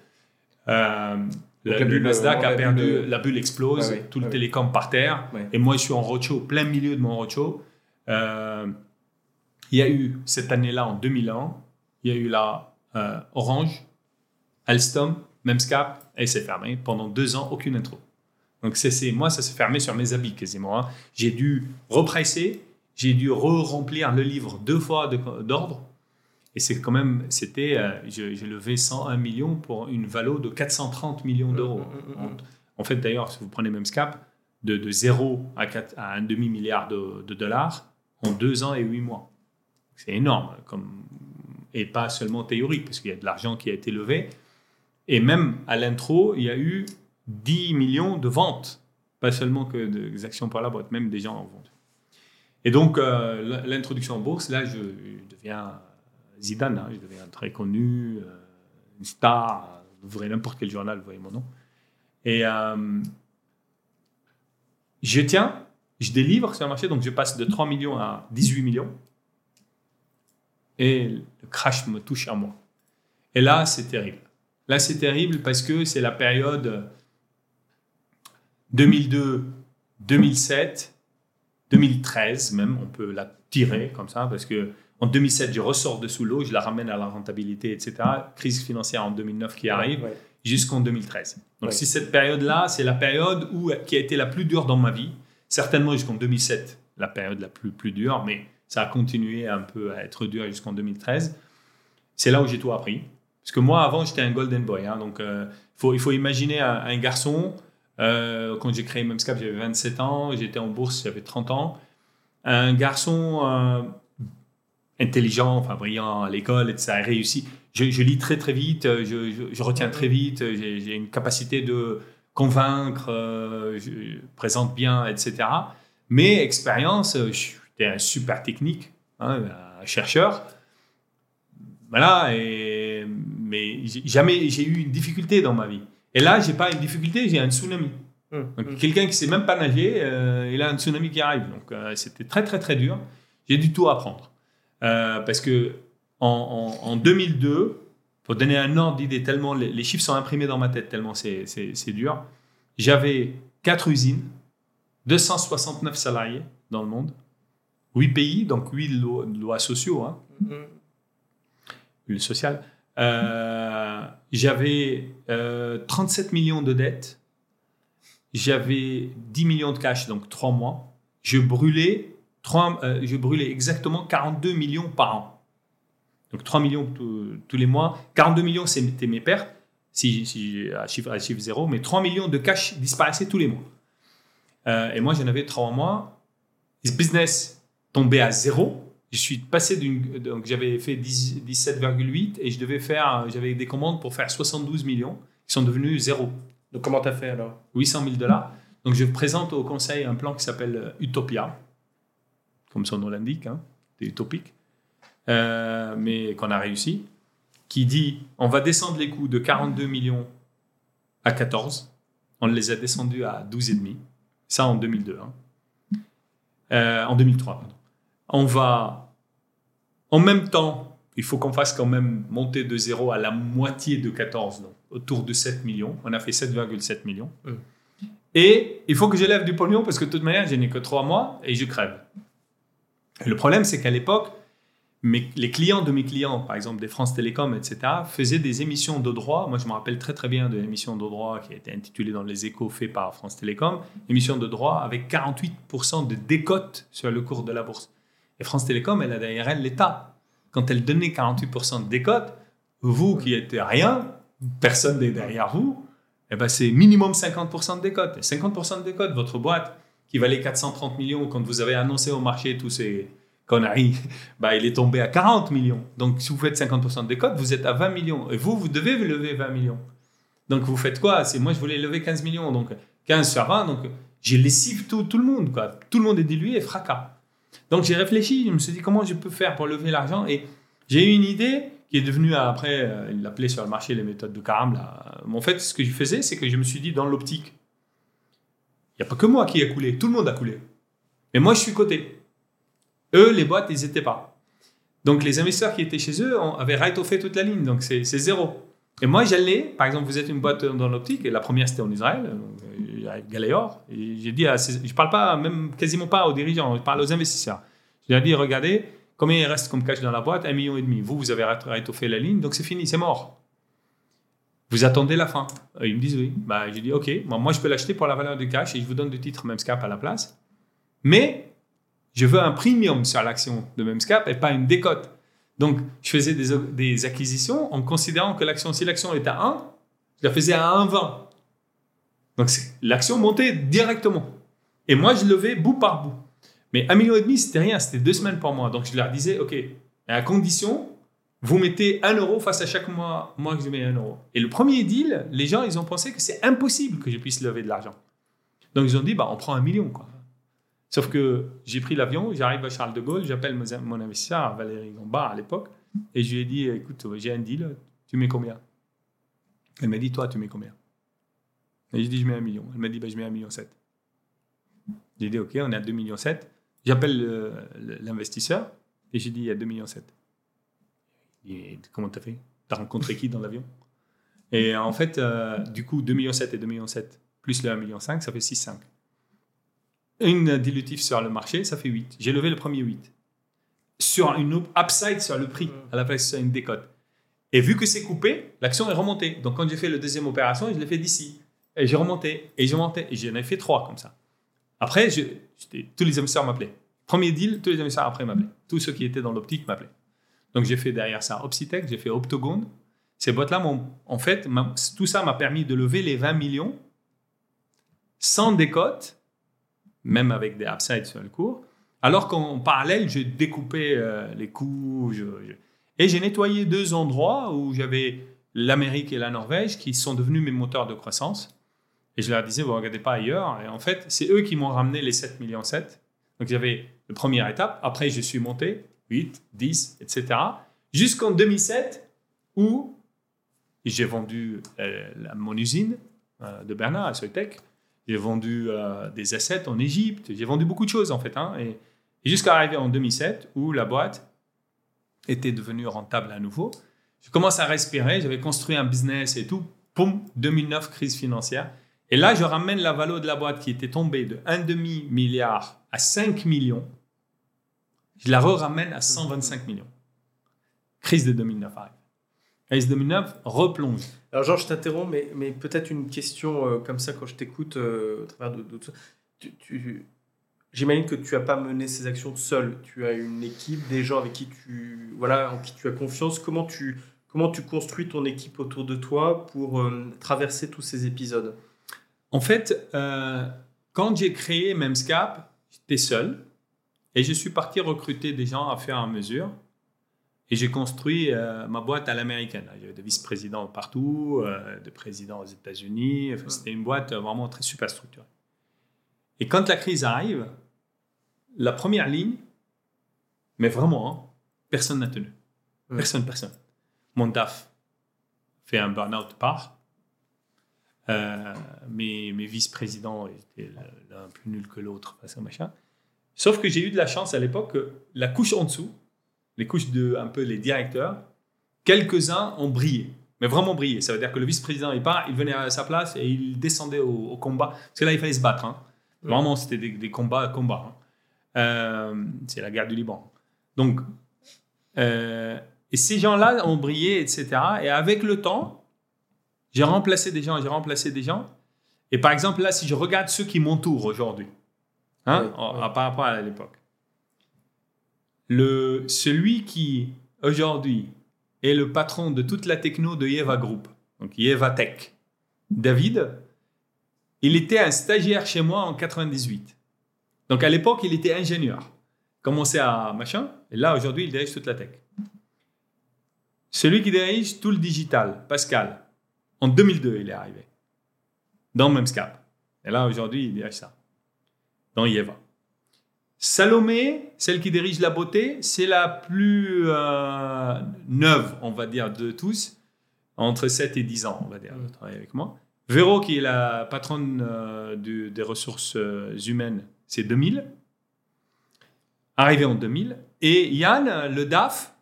Euh, la, bulle, Nasdaq a perdu, la bulle explose, tout le télécom par terre. Et moi, je suis en roadshow, plein milieu de mon roadshow. Euh, il y a eu cette année-là, en 2001, il il y a eu la euh, Orange, Alstom, Memscap, et c'est fermé. Pendant deux ans, aucune intro. Donc, c'est, moi, ça s'est fermé sur mes habits quasiment. Hein. J'ai dû represser, j'ai dû re-remplir le livre deux fois d'ordre. Et c'est quand même, c'était, euh, j'ai levé 101 millions pour une valo de 430 millions d'euros. Mm, mm, mm, en, fait, d'ailleurs, si vous prenez Memscap, de, de 0 à, à un demi-milliard de, de, dollars en deux ans et huit mois. C'est énorme, comme, et pas seulement théorique, parce qu'il y a de l'argent qui a été levé. Et même à l'intro, il y a eu 10 millions de ventes, pas seulement que des actions par la boîte, même des gens en vente. Et donc, euh, l'introduction en bourse, là, je, deviens Zidane, hein, je deviens très connu, euh, une star, vous ouvrez n'importe quel journal, vous voyez mon nom. Et euh, je tiens, je délivre sur le marché, donc je passe de 3 millions à 18 millions. Et le crash me touche à moi. Et là, c'est terrible. Là, c'est terrible parce que c'est la période 2002, 2007, 2013 même, on peut la tirer comme ça, parce que en 2007, je ressors de sous l'eau, je la ramène à la rentabilité, etc. Crise financière en 2009 qui arrive, jusqu'en 2013. Donc, si cette période-là, c'est la période où, qui a été la plus dure dans ma vie, certainement jusqu'en 2007, la période la plus, plus dure, mais ça a continué un peu à être dur jusqu'en 2013. C'est là où j'ai tout appris. Parce que moi, avant, j'étais un golden boy. Hein, donc, euh, faut, il faut imaginer un garçon euh, quand j'ai créé Memscap, j'avais 27 ans. J'étais en bourse, j'avais 30 ans. Un garçon euh, intelligent, enfin brillant à l'école, et ça a réussi. Je, lis très très vite, je, retiens très vite, j'ai une capacité de convaincre, euh, je présente bien, etc. Mais expérience, j'étais un super technique, hein, un chercheur. Voilà, et, mais jamais j'ai eu une difficulté dans ma vie. Et là, j'ai pas une difficulté, j'ai un tsunami. Hum, hum. quelqu'un qui sait même pas nager, euh, il a un tsunami qui arrive. Donc, euh, c'était très, très, très dur. J'ai du tout apprendre. Euh, parce que en, 2002, pour donner un ordre d'idée, tellement les, chiffres sont imprimés dans ma tête, tellement c'est dur, j'avais quatre usines, 269 salariés dans le monde, 8 pays, donc 8 lois, sociaux, hein, hum, le social. Euh, j'avais 37 euh, millions de dettes. J'avais 10 millions de cash, donc 3 mois. Je brûlais, 3, euh, je brûlais exactement 42 millions par an. Donc 3 millions tous les mois. 42 millions, c'était mes pertes, si, si à, chiffre, à chiffre zéro, mais 3 millions de cash disparaissaient tous les mois. et moi, j'en avais 3 mois. Ce business tombait à zéro je suis passé d'une. Donc, j'avais fait 17,8 et je devais faire. J'avais des commandes pour faire 72 millions qui sont devenus zéro. Donc, comment tu as fait alors? 800 000 dollars. Donc, je présente au conseil un plan qui s'appelle euh, Utopia, comme son nom l'indique, hein, c'est utopique, euh, mais qu'on a réussi, qui dit on va descendre les coûts de 42 millions à 14. On les a descendus à 12,5. Ça en 2002. Hein. Euh, en 2003, pardon on va, en même temps, il faut qu'on fasse quand même monter de 0 à la moitié de 14, donc autour de 7 millions. On a fait 7,7 millions. Mm. Et il faut que j'élève du pognon parce que de toute manière, je n'ai que 3 mois et je crève. Le problème, c'est qu'à l'époque, les clients de mes clients, par exemple des France Télécom, etc., faisaient des émissions de droit. Moi, je me rappelle très très bien de l'émission de droit qui a été intitulée dans les échos fait par France Télécom, émission de droit avec 48% de décote sur le cours de la bourse. Et France Télécom, elle a derrière elle l'État. Quand elle donnait 48% de décote, vous qui êtes rien, personne n'est derrière vous, eh ben c'est minimum 50% de décote. Et 50% de décote, votre boîte qui valait 430 millions quand vous avez annoncé au marché tous ces conneries, bah, il est tombé à 40 millions. Donc si vous faites 50% de décote, vous êtes à 20 millions. Et vous, vous devez lever 20 millions. Donc vous faites quoi? C'est Moi, je voulais lever 15 millions. Donc 15 sur 20, donc j'ai lessive tout, tout le monde. Quoi. Tout le monde est dilué et fracas. Donc j'ai réfléchi, je me suis dit comment je peux faire pour lever l'argent? Et j'ai eu une idée qui est devenue après, euh, il l'appelait sur le marché les méthodes de Karam. Là. En fait, ce que je faisais, c'est que je me suis dit dans l'optique, n'y a pas que moi qui ai coulé, tout le monde a coulé. Mais moi, je suis coté. Eux, les boîtes, ils étaient pas. Donc les investisseurs qui étaient chez eux avaient right fait toute la ligne, donc c'est zéro. Et moi, j'allais, par exemple, vous êtes une boîte dans l'optique, et la première c'était en Israël, avec j'ai dit, je parle pas, même quasiment pas aux dirigeants, je parle aux investisseurs. Je leur ai dit, regardez, Combien il reste comme cash dans la boîte? Un million et demi. Vous, vous avez étoffé la ligne, donc c'est fini, c'est mort. Vous attendez la fin. Ils me disent oui. Bah, j'ai dit ok, moi je peux l'acheter pour la valeur du cash et je vous donne le titre Memscap à la place. Mais je veux un premium sur l'action de Memscap et pas une décote. Donc je faisais des, des acquisitions en considérant que l'action, si l'action est à 1, je la faisais à 1,20. Donc l'action montait directement. Et moi, je levais bout par bout. Mais un million et demi, c'était rien, c'était deux semaines par mois. Donc je leur disais, OK, à condition, vous mettez un euro face à chaque mois, moi que je mets un euro. Et le premier deal, les gens, ils ont pensé que c'est impossible que je puisse lever de l'argent. Donc ils ont dit, bah, on prend un million. Quoi. Sauf que j'ai pris l'avion, j'arrive à Charles de Gaulle, j'appelle mon investisseur, Valérie Gombard à l'époque, et je lui ai dit, écoute, j'ai un deal, tu mets combien? Elle m'a dit, toi, tu mets combien? Et j'ai dit, je mets un million. Elle m'a dit, bah, je mets un million sept. J'ai dit, OK, on est à 2 millions 7. J'appelle l'investisseur et j'ai dit, il y a 2 millions 7. Et comment t'as fait? T'as rencontré qui dans l'avion? Et en fait, euh, du coup, 2 millions 7 et 2 millions 7, plus le 1 million 5, ça fait 6,5. Une dilutif sur le marché, ça fait 8. J'ai levé le premier 8. Sur une upside sur le prix, à la place sur une décote. Et vu que c'est coupé, l'action est remontée. Donc quand j'ai fait la deuxième opération, je l'ai fait d'ici. Et j'ai remonté, et j'ai monté, et j'en ai fait trois comme ça. Après, je, tous les investisseurs m'appelaient. Premier deal, tous les investisseurs après m'appelaient. Tous ceux qui étaient dans l'optique m'appelaient. Donc j'ai fait derrière ça Opsitech, j'ai fait Optogone. Ces boîtes-là, en fait, tout ça m'a permis de lever les 20 millions sans décote, même avec des upsides sur le cours. Alors qu'en parallèle, j'ai découpé euh, les coûts. Et j'ai nettoyé deux endroits où j'avais l'Amérique et la Norvège qui sont devenus mes moteurs de croissance. Et je leur disais, vous regardez pas ailleurs. Et en fait, c'est eux qui m'ont ramené les 7 millions 7. Donc, j'avais la première étape. Après, je suis monté 8, 10, etc. Jusqu'en 2007 où j'ai vendu euh, mon usine euh, de Bernard à Soitec. J'ai vendu euh, des assets en Égypte. J'ai vendu beaucoup de choses, en fait. Hein. et, jusqu'à arriver en 2007 où la boîte était devenue rentable à nouveau. Je commence à respirer. J'avais construit un business et tout. Poum, 2009, crise financière. Et là, je ramène la valeur de la boîte qui était tombée de 1,5 milliard à 5 millions. Je la re-ramène à 125 millions. Crise de 2009 arrive. Crise de 2009 replonge. Alors, Georges, je t'interromps, mais, mais peut-être une question euh, comme ça quand je t'écoute euh, au travers de, tu, J'imagine que tu n'as pas mené ces actions seul. Tu as une équipe, des gens avec qui tu, voilà, en qui tu as confiance. Comment tu, comment tu construis ton équipe autour de toi pour euh, traverser tous ces épisodes? En fait, euh, quand j'ai créé Memscap, j'étais seul et je suis parti recruter des gens à faire à mesure. Et j'ai construit euh, ma boîte à l'américaine. J'avais des vice-présidents partout, euh, des présidents aux États-Unis. c'était une boîte vraiment très super structurée. Et quand la crise arrive, la première ligne, mais vraiment, hein, personne n'a tenu. Personne, personne. Mon DAF fait un burn-out part. Euh, mes, mes vice-présidents étaient l'un plus nul que l'autre, machin. Sauf que j'ai eu de la chance à l'époque que la couche en dessous, les couches de un peu les directeurs, quelques-uns ont brillé. Mais vraiment brillé. Ça veut dire que le vice-président, il part, il venait à sa place et il descendait au, combat. Parce que là, il fallait se battre. Hein. Vraiment, c'était des, combats, combats. Hein. Euh, c'est la guerre du Liban. Donc, euh, et ces gens-là ont brillé, etc. Et avec le temps, j'ai remplacé des gens, j'ai remplacé des gens. Et par exemple, là, si je regarde ceux qui m'entourent aujourd'hui, hein, par rapport à l'époque, le, celui qui, aujourd'hui, est le patron de toute la techno de Yeva Group, donc Yeva Tech, David, il était un stagiaire chez moi en 98. Donc à l'époque, il était ingénieur. Commençait à machin, et là, aujourd'hui, il dirige toute la tech. Celui qui dirige tout le digital, Pascal, en 2002, il est arrivé. Dans Memscap. Et là, aujourd'hui, il dirige ça. Dans Yeva. Salomé, celle qui dirige la beauté, c'est la plus euh, neuve, on va dire, de tous. Entre 7 et 10 ans, on va dire, de travailler avec moi. Véro, qui est la patronne euh, des ressources euh, humaines, c'est 2000. Arrivé en 2000. Et Yann, le DAF,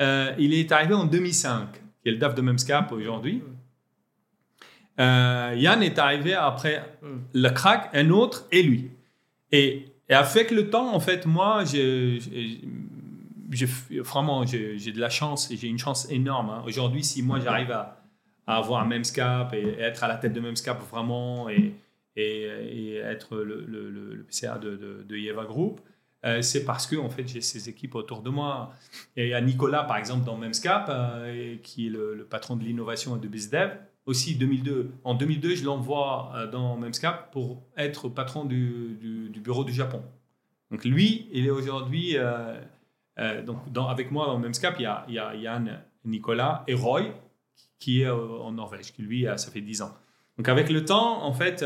il est arrivé en 2005, qui est le DAF de Memscap aujourd'hui. Euh, Yann est arrivé après hmm. le crack, un autre et lui. Et, avec le temps, en fait, moi, vraiment, j'ai de la chance et j'ai une chance énorme. Hein. Aujourd'hui, si moi j'arrive à, à, avoir un Memscap et, et, être à la tête de Memscap vraiment et, et, être le, le, le, PCA de, de, de Yeva Group, euh, c'est parce que en fait, j'ai ces équipes autour de moi. Et il y a Nicolas, par exemple, dans Memscap, euh, qui est le, patron de l'innovation et de BizDev. Aussi, 2002. En 2002, je l'envoie euh, dans Memscap pour être patron du, du, bureau du Japon. Donc lui, il est aujourd'hui... donc dans, avec moi dans Memscap, il y a, il y a Yann, Nicolas et Roy, qui est en Norvège, qui lui, ça fait 10 ans. Donc avec le temps, en fait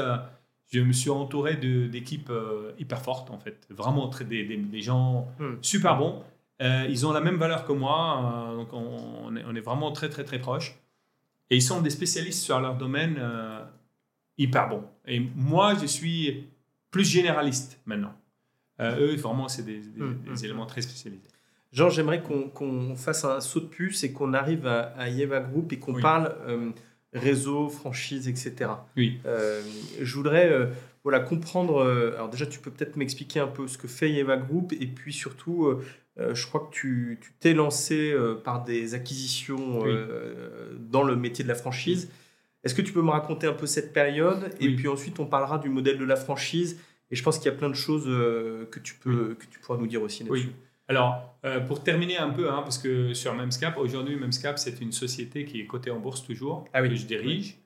je me suis entouré d'équipes euh, hyper fortes, en fait. Vraiment très, des, des, gens hmm. super bons. Euh, ils ont la même valeur que moi, euh, donc on, est, on, est, vraiment très, très, très proches. Et ils sont des spécialistes sur leur domaine hyper bons. Et moi, je suis plus généraliste maintenant. eux, vraiment, c'est des, hmm, hmm. éléments très spécialisés. Jean, j'aimerais qu'on fasse un saut de puce et qu'on arrive à, à Yeva Group et qu'on parle réseau, franchise, etc. Oui. Euh, je voudrais euh, voilà, comprendre. Euh, alors, déjà, tu peux peut-être m'expliquer un peu ce que fait Yeva Group et puis surtout, je crois que tu t'es lancé par des acquisitions dans le métier de la franchise. Est-ce que tu peux me raconter un peu cette période Et puis ensuite, on parlera du modèle de la franchise. Et je pense qu'il y a plein de choses que, tu peux, que tu pourras nous dire aussi là-dessus. Oui. Alors, euh, pour terminer un peu, hein, parce que sur Memscap, aujourd'hui, Memscap, c'est une société qui est cotée en bourse toujours, ah que je dirige,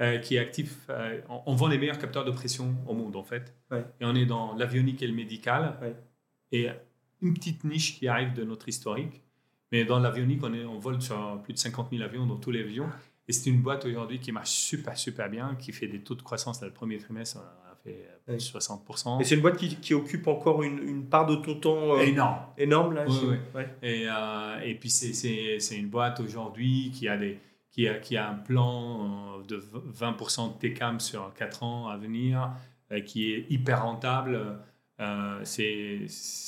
euh, qui est actif. Euh, on, vend les meilleurs capteurs de pression au monde, en fait. Et on est dans l'avionique et le médical. Et une petite niche qui arrive de notre historique. Mais dans l'avionique, on, on vole sur plus de 50 000 avions, dans tous les avions. Et c'est une boîte aujourd'hui qui marche super, super bien, qui fait des taux de croissance le premier trimestre fait 60%. Et c'est une boîte qui, qui, occupe encore une, une, part de ton temps euh, énorme. Énorme, là. Et, euh, et puis, c'est une boîte aujourd'hui qui a des qui a, qui a, un plan euh, de 20% de TCAM sur 4 ans à venir, qui est hyper rentable. c'est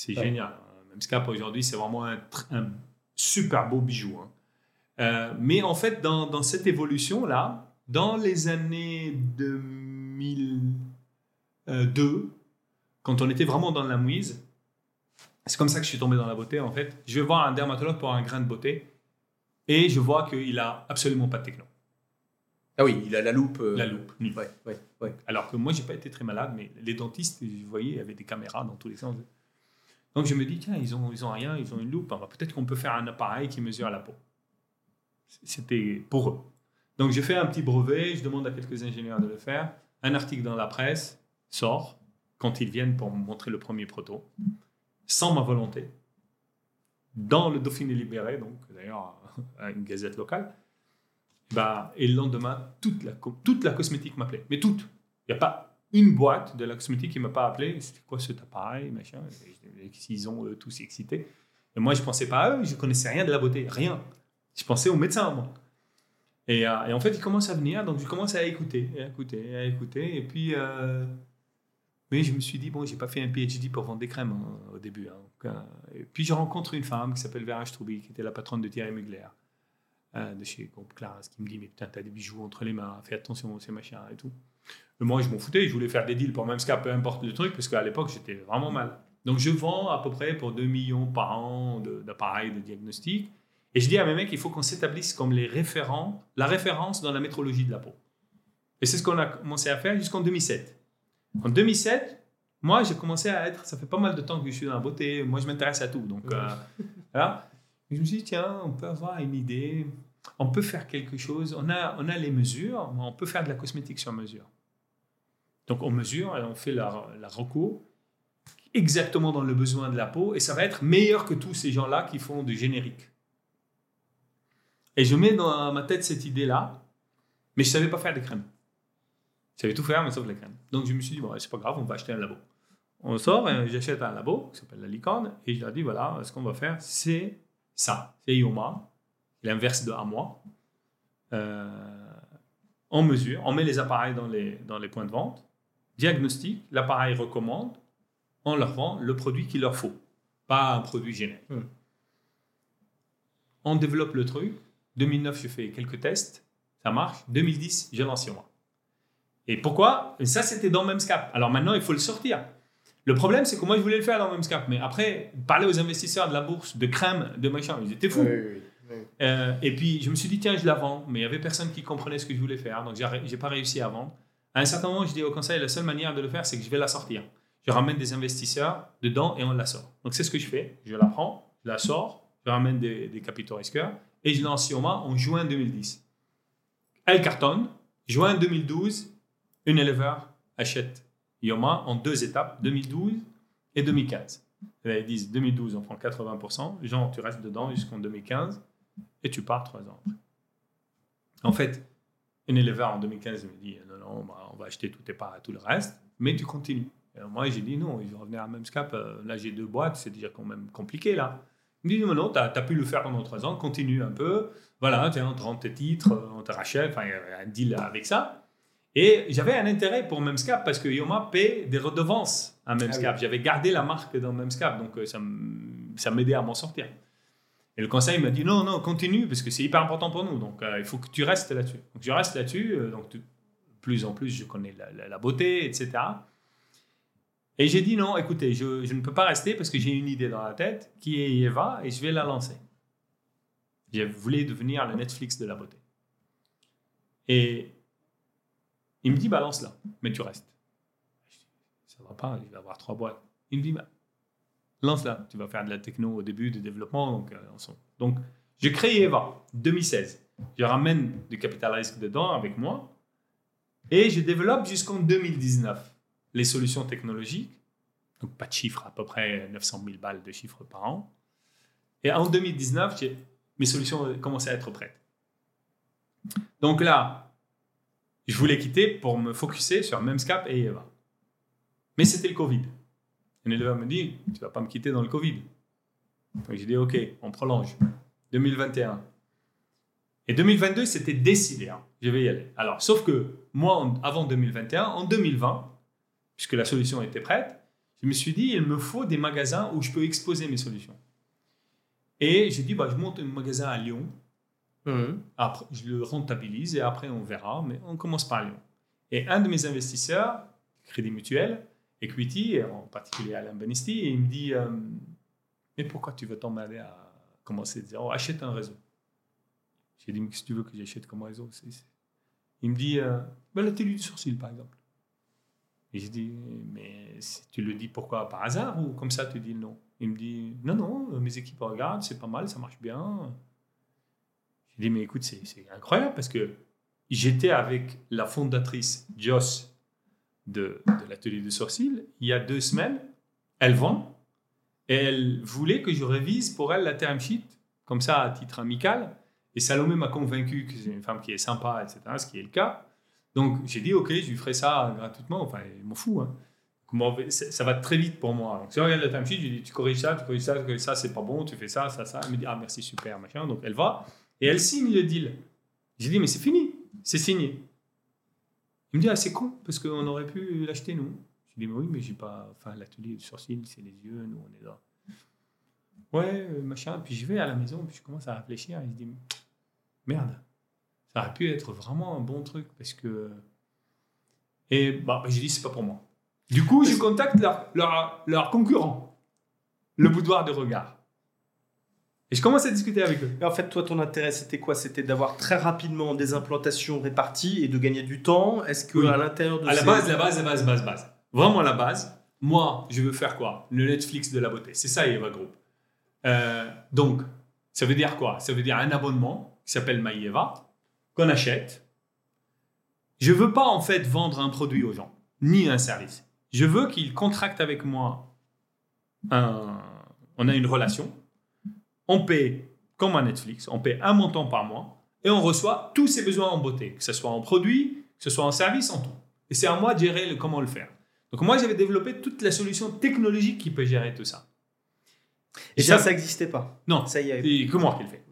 génial. Scap aujourd'hui, c'est vraiment un, un, super beau bijou. Hein. mais en fait, dans, dans cette évolution-là, dans les années 2000, euh, quand on était vraiment dans la mouise, c'est comme ça que je suis tombé dans la beauté en fait. Je vais voir un dermatologue pour un grain de beauté et je vois qu'il a absolument pas de techno. Ah oui, il a la loupe. Euh, la loupe. Ouais, ouais, ouais. Alors que moi, j'ai pas été très malade, mais les dentistes, vous voyez, avaient des caméras dans tous les sens. Donc je me dis, tiens, ils ont, ils ont rien, ils ont une loupe. Peut-être qu'on peut faire un appareil qui mesure la peau. C'était pour eux. Donc je fais un petit brevet, je demande à quelques ingénieurs de le faire, un article dans la presse, sort quand ils viennent pour me montrer le premier proto, sans ma volonté, dans le Dauphiné libéré, donc d'ailleurs une gazette locale. Bah, et le lendemain, toute la, toute la cosmétique m'appelait. Mais toute. Il n'y a pas une boîte de la cosmétique qui ne m'a pas appelé. C'était quoi cet appareil, machin? Ils ont tous excités. Et moi, je ne pensais pas à eux. Je ne connaissais rien de la beauté. Rien. Je pensais aux médecins, moi. Et, euh, et, en fait, ils commencent à venir. Donc, je commence à écouter, à écouter, à écouter. Et puis, euh, mais je me suis dit, bon, j'ai pas fait un PhD pour vendre des crèmes hein, au début. Hein. et puis je rencontre une femme qui s'appelle Vera Stroubi, qui était la patronne de Thierry Mugler, euh, de chez Groupe Claras, qui me dit, mais putain, t'as des bijoux entre les mains, fais attention, ces machins et tout. Mais moi, je m'en foutais, je voulais faire des deals pour même peu importe le truc, parce qu'à l'époque, j'étais vraiment mal. Donc je vends à peu près pour 2 millions par an d'appareils de, diagnostic. Et je dis à mes mecs, il faut qu'on s'établisse comme les référents, la référence dans la métrologie de la peau. Et c'est ce qu'on a commencé à faire jusqu'en 2007. En 2007, moi, j'ai commencé à être. Ça fait pas mal de temps que je suis dans la beauté. Moi, je m'intéresse à tout. Donc, euh, voilà. je me suis dit, tiens, on peut avoir une idée. On peut faire quelque chose. On a, on a les mesures. On peut faire de la cosmétique sur mesure. Donc, on mesure et on fait la, la recours exactement dans le besoin de la peau. Et ça va être meilleur que tous ces gens-là qui font du générique. Et je mets dans ma tête cette idée-là. Mais je ne savais pas faire des crèmes. Je savais tout faire, mais sauf la crème. Donc je me suis dit, bon, c'est pas grave, on va acheter un labo. On sort, j'achète un labo qui s'appelle la licorne, et je leur dis, voilà, ce qu'on va faire, c'est ça. C'est IOMA, l'inverse de à moi. Euh, on mesure, on met les appareils les, dans les points de vente, diagnostic, l'appareil recommande, on leur vend le produit qu'il leur faut, pas un produit générique. Hmm. On développe le truc. 2009, je fais quelques tests, ça marche. 2010, j'ai lancé moi. Et pourquoi? Ça, c'était dans Memscap. Alors maintenant, il faut le sortir. Le problème, c'est que moi, je voulais le faire dans Memscap. Mais après, parler aux investisseurs de la bourse, de crème, de machin, ils étaient fous. Euh, et puis, je me suis dit, tiens, je la vends. Mais il n'y avait personne qui comprenait ce que je voulais faire. Donc, je n'ai pas réussi à vendre. À un certain moment, je dis au conseil, la seule manière de le faire, c'est que je vais la sortir. Je ramène des investisseurs dedans et on la sort. Donc, c'est ce que je fais. Je la prends, je la sors, je ramène des, capitaux risqueurs et je lance Yoma en juin 2010. Elle cartonne. Juin 2012, une éleveur achète Yoma en deux étapes, 2012 et 2015. Ils disent 2012, on prend 80%, genre tu restes dedans jusqu'en 2015 et tu pars trois ans après. En fait, une éleveur en 2015 me dit non, non, bah, on va acheter tout tes parts et tout le reste, mais tu continues. moi, j'ai dit non, je vais revenir à Memscap. Euh, là, j'ai deux boîtes, c'est déjà quand même compliqué là. Il me dit non, non, tu as, pu le faire pendant trois ans, continue un peu. Voilà, tu on te tes titres, on te rachète, enfin, il y a un deal avec ça. Et j'avais un intérêt pour Memscap parce que Yoma paie des redevances à Memscap. Ah j'avais gardé la marque dans Memscap, donc euh, ça m'aidait à m'en sortir. Et le conseil m'a dit non, non, continue parce que c'est hyper important pour nous. Donc euh, il faut que tu restes là-dessus. Donc je reste là-dessus. Euh, donc plus en plus, je connais la, beauté, etc. Et j'ai dit non, écoutez, je, je, ne peux pas rester parce que j'ai une idée dans la tête qui est Eva et je vais la lancer. Je voulais devenir le Netflix de la beauté. Et il me dit, balance-la, mais tu restes. Ça va pas, il va avoir trois boîtes. Il me dit, bah, lance-la, tu vas faire de la techno au début, du développement. Donc, euh, je crée Eva, 2016. Je ramène du capital risque dedans avec moi et je développe jusqu'en 2019 les solutions technologiques. Donc, pas de chiffres, à peu près 900 000 balles de chiffres par an. Et en 2019, mes solutions commençaient à être prêtes. Donc là, je voulais quitter pour me focuser sur Memscap et Eva. Mais c'était le Covid. Un éleveur me dit, tu vas pas me quitter dans le Covid. Donc j'ai dit, ok, on prolonge. 2021. Et 2022, c'était décidé. Hein. Je vais y aller. Alors, sauf que moi, avant 2021, en 2020, puisque la solution était prête, je me suis dit, il me faut des magasins où je peux exposer mes solutions. Et j'ai dit, bah, je monte un magasin à Lyon Mhm. Après, je le rentabilise et après on verra, mais on commence par Lyon. Et un de mes investisseurs, Crédit Mutuel, Equity, en particulier Alain Benisti, il me dit euh, Mais pourquoi tu veux t'emmerder à commencer? De zéro Achète un réseau. J'ai dit Mais que tu veux que j'achète comme réseau? Il me dit euh, ben, La télé du sourcil, par exemple. Et j'ai dit Mais tu le dis pourquoi Par hasard ou comme ça tu dis non Il me dit Non, non, mes équipes regardent, c'est pas mal, ça marche bien. J'ai dit, mais écoute, c'est incroyable parce que j'étais avec la fondatrice Joss de, l'atelier de sourcils il y a deux semaines. Elle vend et elle voulait que je révise pour elle la term sheet, comme ça à titre amical. Et Salomé m'a convaincu que c'est une femme qui est sympa, etc., ce qui est le cas. Donc j'ai dit, ok, je lui ferai ça gratuitement. Enfin, il m'en fout. Hein. Ça va très vite pour moi. Donc si on regarde la time sheet, je lui dis, tu corriges ça, tu corriges ça, tu ça, c'est pas bon, tu fais ça, ça, ça. Elle me dit, ah merci, super, machin. Donc elle va. Et elle signe le deal. J'ai dit, mais c'est fini, c'est signé. Il me dit, ah, c'est con, parce qu'on aurait pu l'acheter, nous. J'ai dit, mais oui, mais j'ai pas. Enfin, l'atelier du sourcil, c'est les yeux, nous, on est là. Ouais, euh, machin. Puis je vais à la maison, puis je commence à réfléchir, et je dis, merde, ça aurait pu être vraiment un bon truc, parce que. Et bah, j'ai dit, c'est pas pour moi. Du coup, je contacte leur, leur, leur concurrent, le boudoir de regard. Et je commence à discuter avec eux. en fait, toi, ton intérêt, c'était quoi? C'était d'avoir très rapidement des implantations réparties et de gagner du temps. Est-ce que à l'intérieur de à la base, la base, la base, base, base. Vraiment la base. Moi, je veux faire quoi? Le Netflix de la beauté. C'est ça, Eva Group. Euh, donc, ça veut dire quoi? Ça veut dire un abonnement qui s'appelle MyEva qu'on achète. Je veux pas en fait vendre un produit aux gens, ni un service. Je veux qu'ils contractent avec moi. Un... On a une relation on paie comme un Netflix, on paie un montant par mois et on reçoit tous ses besoins en beauté, que ce soit en produit, que ce soit en service, en tout. Et c'est à moi de gérer le, comment le faire. Donc moi, j'avais développé toute la solution technologique qui peut gérer tout ça. Et, ça, ça n'existait pas. Non, ça y est. C'est que moi qui le fais.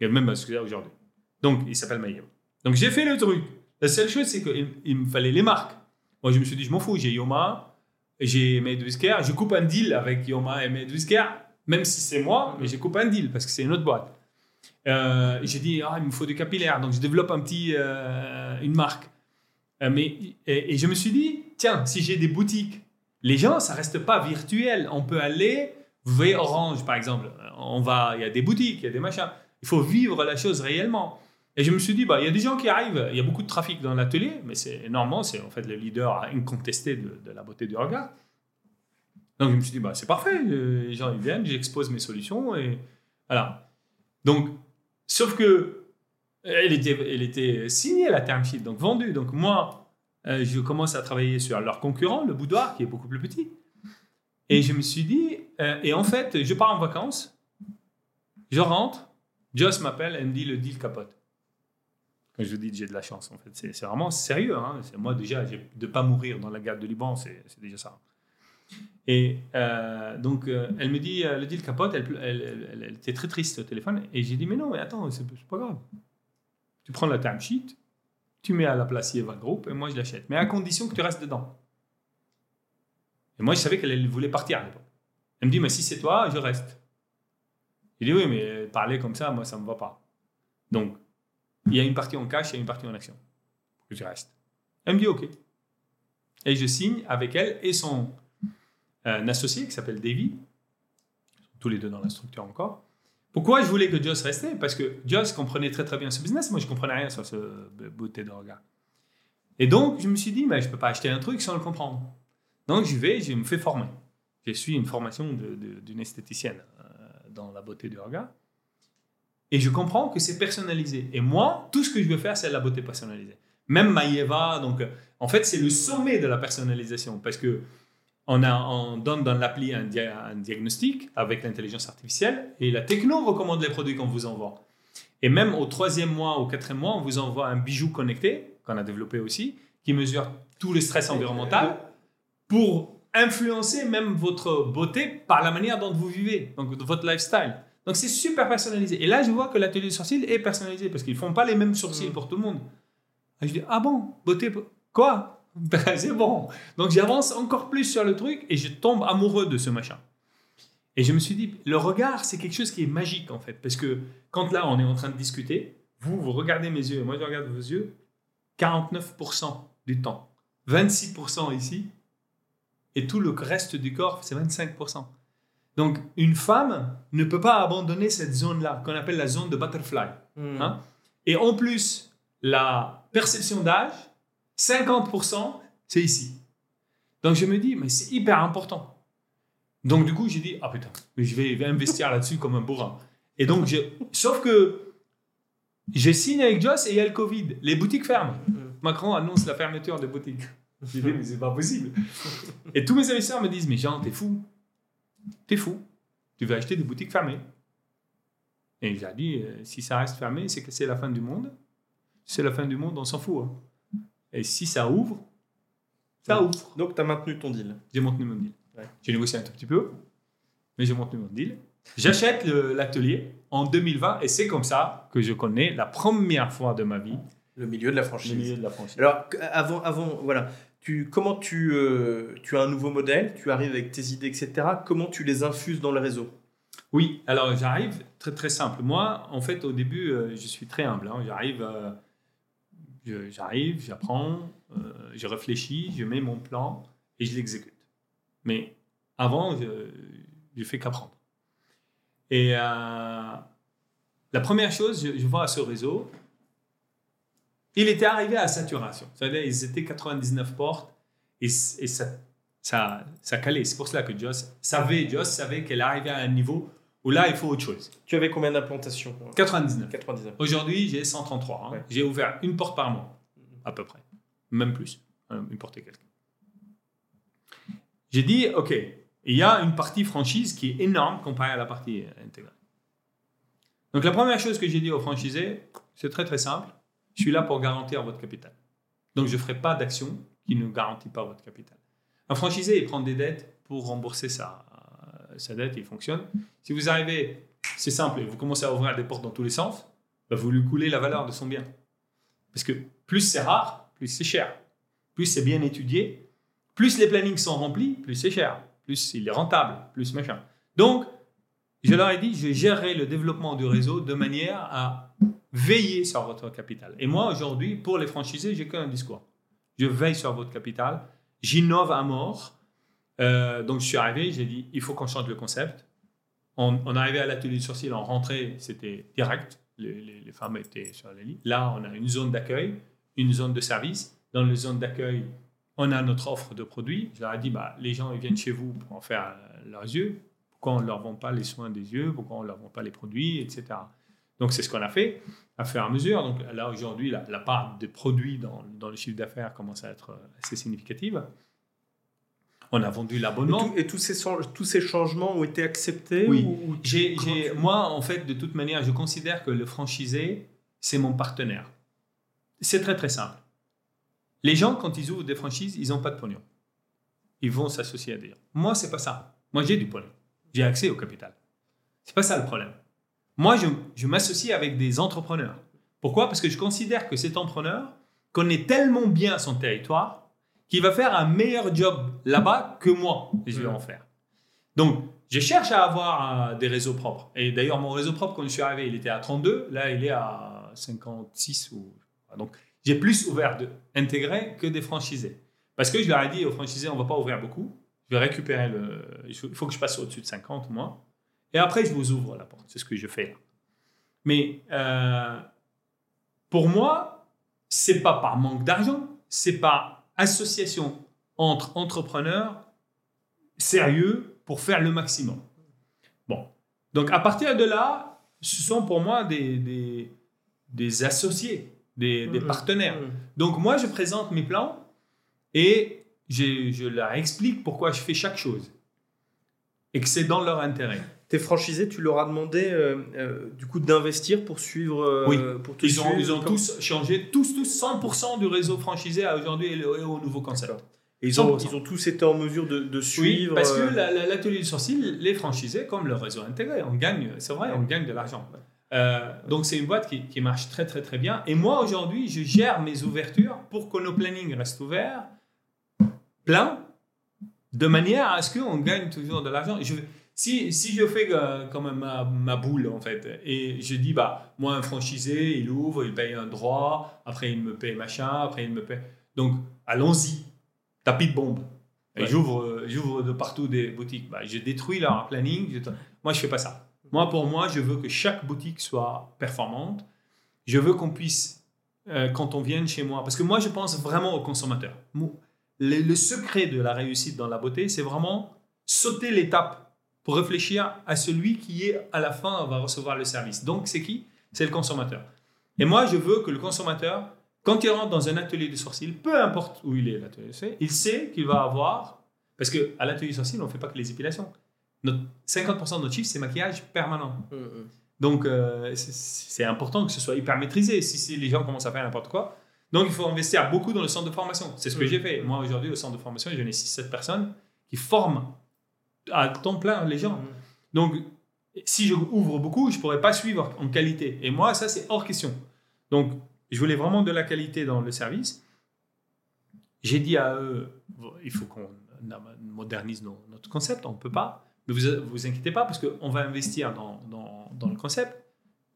Et même aujourd'hui. Donc, il s'appelle Maillot. Donc, j'ai fait le truc. La seule chose, c'est qu'il me fallait les marques. Moi, je me suis dit, je m'en fous. J'ai Yoma, j'ai Made Je coupe un deal avec Yoma et Made même si c'est moi, mais j'ai coupé un deal parce que c'est une autre boîte. Euh, j'ai dit, ah, il me faut du capillaire, donc je développe un petit, euh, une marque. Euh, mais, et, je me suis dit, tiens, si j'ai des boutiques les gens, ça reste pas virtuel. On peut aller, vous voyez Orange par exemple, on va, il y a des boutiques, il y a des machins. Il faut vivre la chose réellement. Et je me suis dit, bah, il y a des gens qui arrivent, il y a beaucoup de trafic dans l'atelier, mais c'est normalement, c'est en fait le leader incontesté de, de, la beauté du regard. Donc je me suis dit, bah, c'est parfait, les gens ils viennent, j'expose mes solutions et voilà. Donc, sauf que elle était, elle était signée la term sheet, donc vendue. Donc moi, euh, je commence à travailler sur leur concurrent, le boudoir, qui est beaucoup plus petit. Et je me suis dit, euh, et en fait, je pars en vacances, je rentre, Joss m'appelle et me dit le deal capote. Quand je vous dis j'ai de la chance, en fait, c'est vraiment sérieux. Hein. Moi, déjà, de ne pas mourir dans la gare de Liban, c'est déjà ça. Et euh, donc, elle me dit le deal capote, elle, elle, elle, était très triste au téléphone. Et j'ai dit, mais non, mais attends, c'est pas grave. Tu prends la timesheet, tu mets à la place Yeva Group et moi je l'achète. Mais à condition que tu restes dedans. Et moi je savais qu'elle voulait partir à l'époque. Elle me dit, mais si c'est toi, je reste. Je dis, oui, mais parler comme ça, moi ça ne me va pas. Donc, il y a une partie en cash et une partie en action. Que je reste. Elle me dit, ok. Et je signe avec elle et son euh, associé qui s'appelle Davy, tous les deux dans la structure encore. Pourquoi je voulais que Joss restait Parce que Joss comprenait très très bien ce business, moi je comprenais rien sur ce beauté de regard. Et donc je me suis dit, mais je ne peux pas acheter un truc sans le comprendre. Donc je vais, je me fais former. Je suis une formation d'une esthéticienne euh, dans la beauté du regard. Et je comprends que c'est personnalisé. Et moi, tout ce que je veux faire, c'est la beauté personnalisée. Même Maïeva, donc en fait, c'est le sommet de la personnalisation. Parce que on, a, donne dans l'appli un, diagnostic avec l'intelligence artificielle et la techno recommande les produits qu'on vous envoie. Et même au troisième mois, au quatrième mois, on vous envoie un bijou connecté qu'on a développé aussi, qui mesure tout le stress environnemental pour influencer même votre beauté par la manière dont vous vivez, donc votre lifestyle. Donc c'est super personnalisé. Et là, je vois que l'atelier de sourcils est personnalisé parce qu'ils font pas les mêmes sourcils mm. pour tout le monde. Et je dis, ah bon, beauté, quoi? ben, c'est bon. Donc j'avance encore plus sur le truc et je tombe amoureux de ce machin. Et je me suis dit, le regard, c'est quelque chose qui est magique en fait. Parce que quand là, on est en train de discuter, vous, vous regardez mes yeux et moi, je regarde vos yeux, 49% du temps. 26% ici. Et tout le reste du corps, c'est 25%. Donc, une femme ne peut pas abandonner cette zone-là, qu'on appelle la zone de butterfly. Hmm. Hein. Et en plus, la perception d'âge, 50%, c'est ici. Donc je me dis, mais c'est hyper important. Donc du coup, j'ai dit, ah putain, je vais investir là-dessus comme un bourrin. Et donc, sauf que j'ai signé avec Joss et il y a le Covid. Les boutiques ferment. Macron annonce la fermeture des boutiques. J'ai dit, mais c'est pas possible. Et tous mes investisseurs me disent, mais Jean, t'es fou. T'es fou. Tu veux acheter des boutiques fermées. Et j'ai dit, euh, si ça reste fermé, c'est que c'est la fin du monde. C'est la fin du monde, on s'en fout. Hein. Et si ça ouvre, ça ouvre. Donc, tu as maintenu ton deal. J'ai maintenu mon deal. J'ai négocié un tout petit peu, mais j'ai maintenu mon deal. J'achète l'atelier en 2020 et c'est comme ça que je connais la première fois de ma vie le milieu de la franchise. Le milieu de la franchise. Alors, avant, avant voilà, tu, comment tu, euh, tu as un nouveau modèle, tu arrives avec tes idées, etc. Comment tu les infuses dans le réseau? Oui, alors j'arrive très très simple. Moi, en fait, au début, euh, je suis très humble. Hein. J'arrive. Euh, J'arrive, j'apprends, euh, je réfléchis, je mets mon plan et je l'exécute. Mais avant, je ne fais qu'apprendre. Et euh, la première chose, je, vois à ce réseau, il était arrivé à saturation. C'est-à-dire, ils étaient 99 portes et, et ça, ça, ça calait. C'est pour cela que Joss savait, Joss savait qu'elle arrivait à un niveau où là, il faut autre chose. Tu avais combien d'implantations 99. 99. Aujourd'hui, j'ai 133. Hein. J'ai ouvert une porte par mois, à peu près. Même plus, hein, une porte et quelques. J'ai dit, OK, il y a une partie franchise qui est énorme comparée à la partie intégrale. Donc la première chose que j'ai dit aux franchisés, c'est très très simple. Je suis là pour garantir votre capital. Donc je ne ferai pas d'action qui ne garantit pas votre capital. Un franchisé, il prend des dettes pour rembourser ça sa dette, il fonctionne. Si vous arrivez, c'est simple, vous commencez à ouvrir des portes dans tous les sens, bah, vous lui coulez la valeur de son bien. Parce que plus c'est rare, plus c'est cher. Plus c'est bien étudié, plus les plannings sont remplis, plus c'est cher. Plus il est rentable, plus machin. Donc, je leur ai dit, je gérerai le développement du réseau de manière à veiller sur votre capital. Et moi, aujourd'hui, pour les franchisés, j'ai qu'un discours. Je veille sur votre capital, j'innove à mort, Euh, donc je suis arrivé, j'ai dit il faut qu'on change le concept. On, arrivait à l'atelier de sourcil, on rentrait, c'était direct, les, les, femmes étaient sur la ligne. Là, on a une zone d'accueil, une zone de service. Dans la zone d'accueil, on a notre offre de produits. Je leur ai dit bah, les gens ils viennent chez vous pour en faire leurs yeux. Pourquoi on ne leur vend pas les soins des yeux? Pourquoi on ne leur vend pas les produits, etc. Donc c'est ce qu'on a fait à faire à mesure. Donc là aujourd'hui, la, part des produits dans, dans le chiffre d'affaires commence à être assez significative. On a vendu l'abonnement. Et, tous, ces, tous ces changements ont été acceptés Oui. moi, en fait, de toute manière, je considère que le franchisé, c'est mon partenaire. C'est très très simple. Les gens, quand ils ouvrent des franchises, ils n'ont pas de pognon. Ils vont s'associer à des gens. Moi, c'est pas ça. Moi, j'ai du pognon. J'ai accès au capital. C'est pas ça le problème. Moi, je, je m'associe avec des entrepreneurs. Pourquoi? Parce que je considère que cet entrepreneur connaît tellement bien son territoire qui va faire un meilleur job là-bas que moi, je vais en faire. Donc, je cherche à avoir euh, des réseaux propres. Et d'ailleurs, mon réseau propre, quand je suis arrivé, il était à 32. Là, il est à 56. Ou... Donc, j'ai plus ouvert d'intégrer que des franchisés. Parce que je leur ai dit aux franchisés, on ne va pas ouvrir beaucoup. Je vais récupérer le. Il faut que je passe au-dessus de 50, moi. Et après, je vous ouvre la porte. C'est ce que je fais là. Mais euh, pour moi, c'est pas par manque d'argent, c'est pas association entre entrepreneurs sérieux pour faire le maximum. Bon, donc à partir de là, ce sont pour moi des, des, des associés, des, des mmh. partenaires. Mmh. Donc moi, je présente mes plans et je, je leur explique pourquoi je fais chaque chose et que c'est dans leur intérêt. Tes franchisés, tu leur as demandé euh, euh, du coup d'investir pour suivre. Euh, oui. Pour ils, ont, ils ont tous changé, tous, tous 100% du réseau franchisé à aujourd'hui et, au nouveau concept. Et ils ont, ils ont tous été en mesure de, de suivre. Oui, parce que l'atelier du sourcil, les franchisés, comme le réseau intégré, on gagne, c'est vrai, on gagne de l'argent. donc c'est une boîte qui, qui, marche très très très bien. Et moi aujourd'hui, je gère mes ouvertures pour que nos plannings restent ouverts, pleins, de manière à ce qu'on gagne toujours de l'argent. Je, si, si je fais euh, comme ma, ma, boule, en fait, et je dis, bah, moi, un franchisé, il ouvre, il paye un droit, après il me paye machin, après il me paye. Donc, allons-y, tapis de bombe. Et j'ouvre, euh, j'ouvre de partout des boutiques. Bah, je détruis leur planning. Moi, je fais pas ça. Moi, pour moi, je veux que chaque boutique soit performante. Je veux qu'on puisse, euh, quand on vient chez moi, parce que moi, je pense vraiment au consommateur. Le, le secret de la réussite dans la beauté, c'est vraiment sauter l'étape pour réfléchir à celui qui est à la fin va recevoir le service. Donc c'est qui? C'est le consommateur. Et moi je veux que le consommateur, quand il rentre dans un atelier de sourcil, peu importe où il est l'atelier de sourcil, il sait qu'il va avoir parce que à l'atelier de sourcil on ne fait pas que les épilations. Notre, 50% de notre chiffre c'est maquillage permanent. Mmh, mmh. Donc euh, c'est important que ce soit hyper maîtrisé. Si, les gens commencent à faire n'importe quoi, donc il faut investir beaucoup dans le centre de formation. C'est ce que mmh. j'ai fait. Moi aujourd'hui au centre de formation, j'en ai 6-7 personnes qui forment à temps plein les gens. Donc, si je ouvre beaucoup, je pourrais pas suivre en qualité. Et moi, ça, c'est hors question. Donc, je voulais vraiment de la qualité dans le service. J'ai dit à eux, il faut qu'on modernise notre concept, on ne peut pas. Mais vous vous inquiétez pas parce qu'on va investir dans, dans, dans, le concept,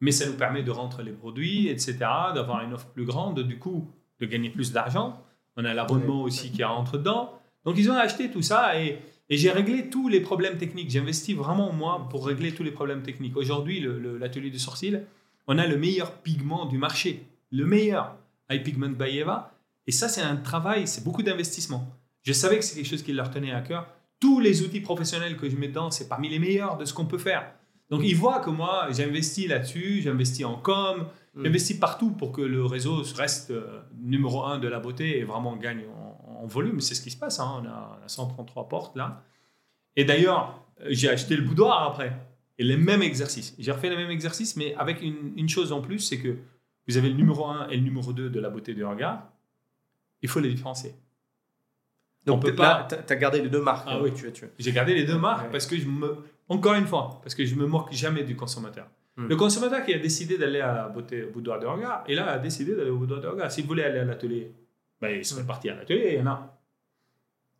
mais ça nous permet de rentrer les produits, etc., d'avoir une offre plus grande, du coup, de gagner plus d'argent. On a l'abonnement aussi qui rentre dedans. Donc, ils ont acheté tout ça et et j'ai réglé tous les problèmes techniques. J'ai investi vraiment moi pour régler tous les problèmes techniques. Aujourd'hui, l'atelier de sourcil, on a le meilleur pigment du marché. Le meilleur. Eye Pigment by Eva. Et ça, c'est un travail, c'est beaucoup d'investissement. Je savais que c'est quelque chose qui leur tenait à cœur. Tous les outils professionnels que je mets dedans, c'est parmi les meilleurs de ce qu'on peut faire. Donc, ils voient que moi, j'investis là-dessus, j'investis en com, mm. j'investis partout pour que le réseau reste euh, numéro un de la beauté et vraiment gagne en, en volume, c'est ce qui se passe. Hein. On, a, 133 portes là. Et d'ailleurs, j'ai acheté le boudoir après. Et les mêmes exercices. J'ai refait les mêmes exercices, mais avec une, chose en plus, c'est que vous avez le numéro 1 et le numéro 2 de la beauté du regard. Il faut les différencier. Donc, tu as gardé les deux marques. Ah oui, tu, tu... J'ai gardé les deux marques parce que je me. Encore une fois, parce que je me moque jamais du consommateur. Hmm. Le consommateur qui a décidé d'aller à la beauté, au boudoir de regard, et là a décidé d'aller au boudoir de regard. S'il voulait aller à l'atelier ben, il serait parti à l'atelier, il y en a.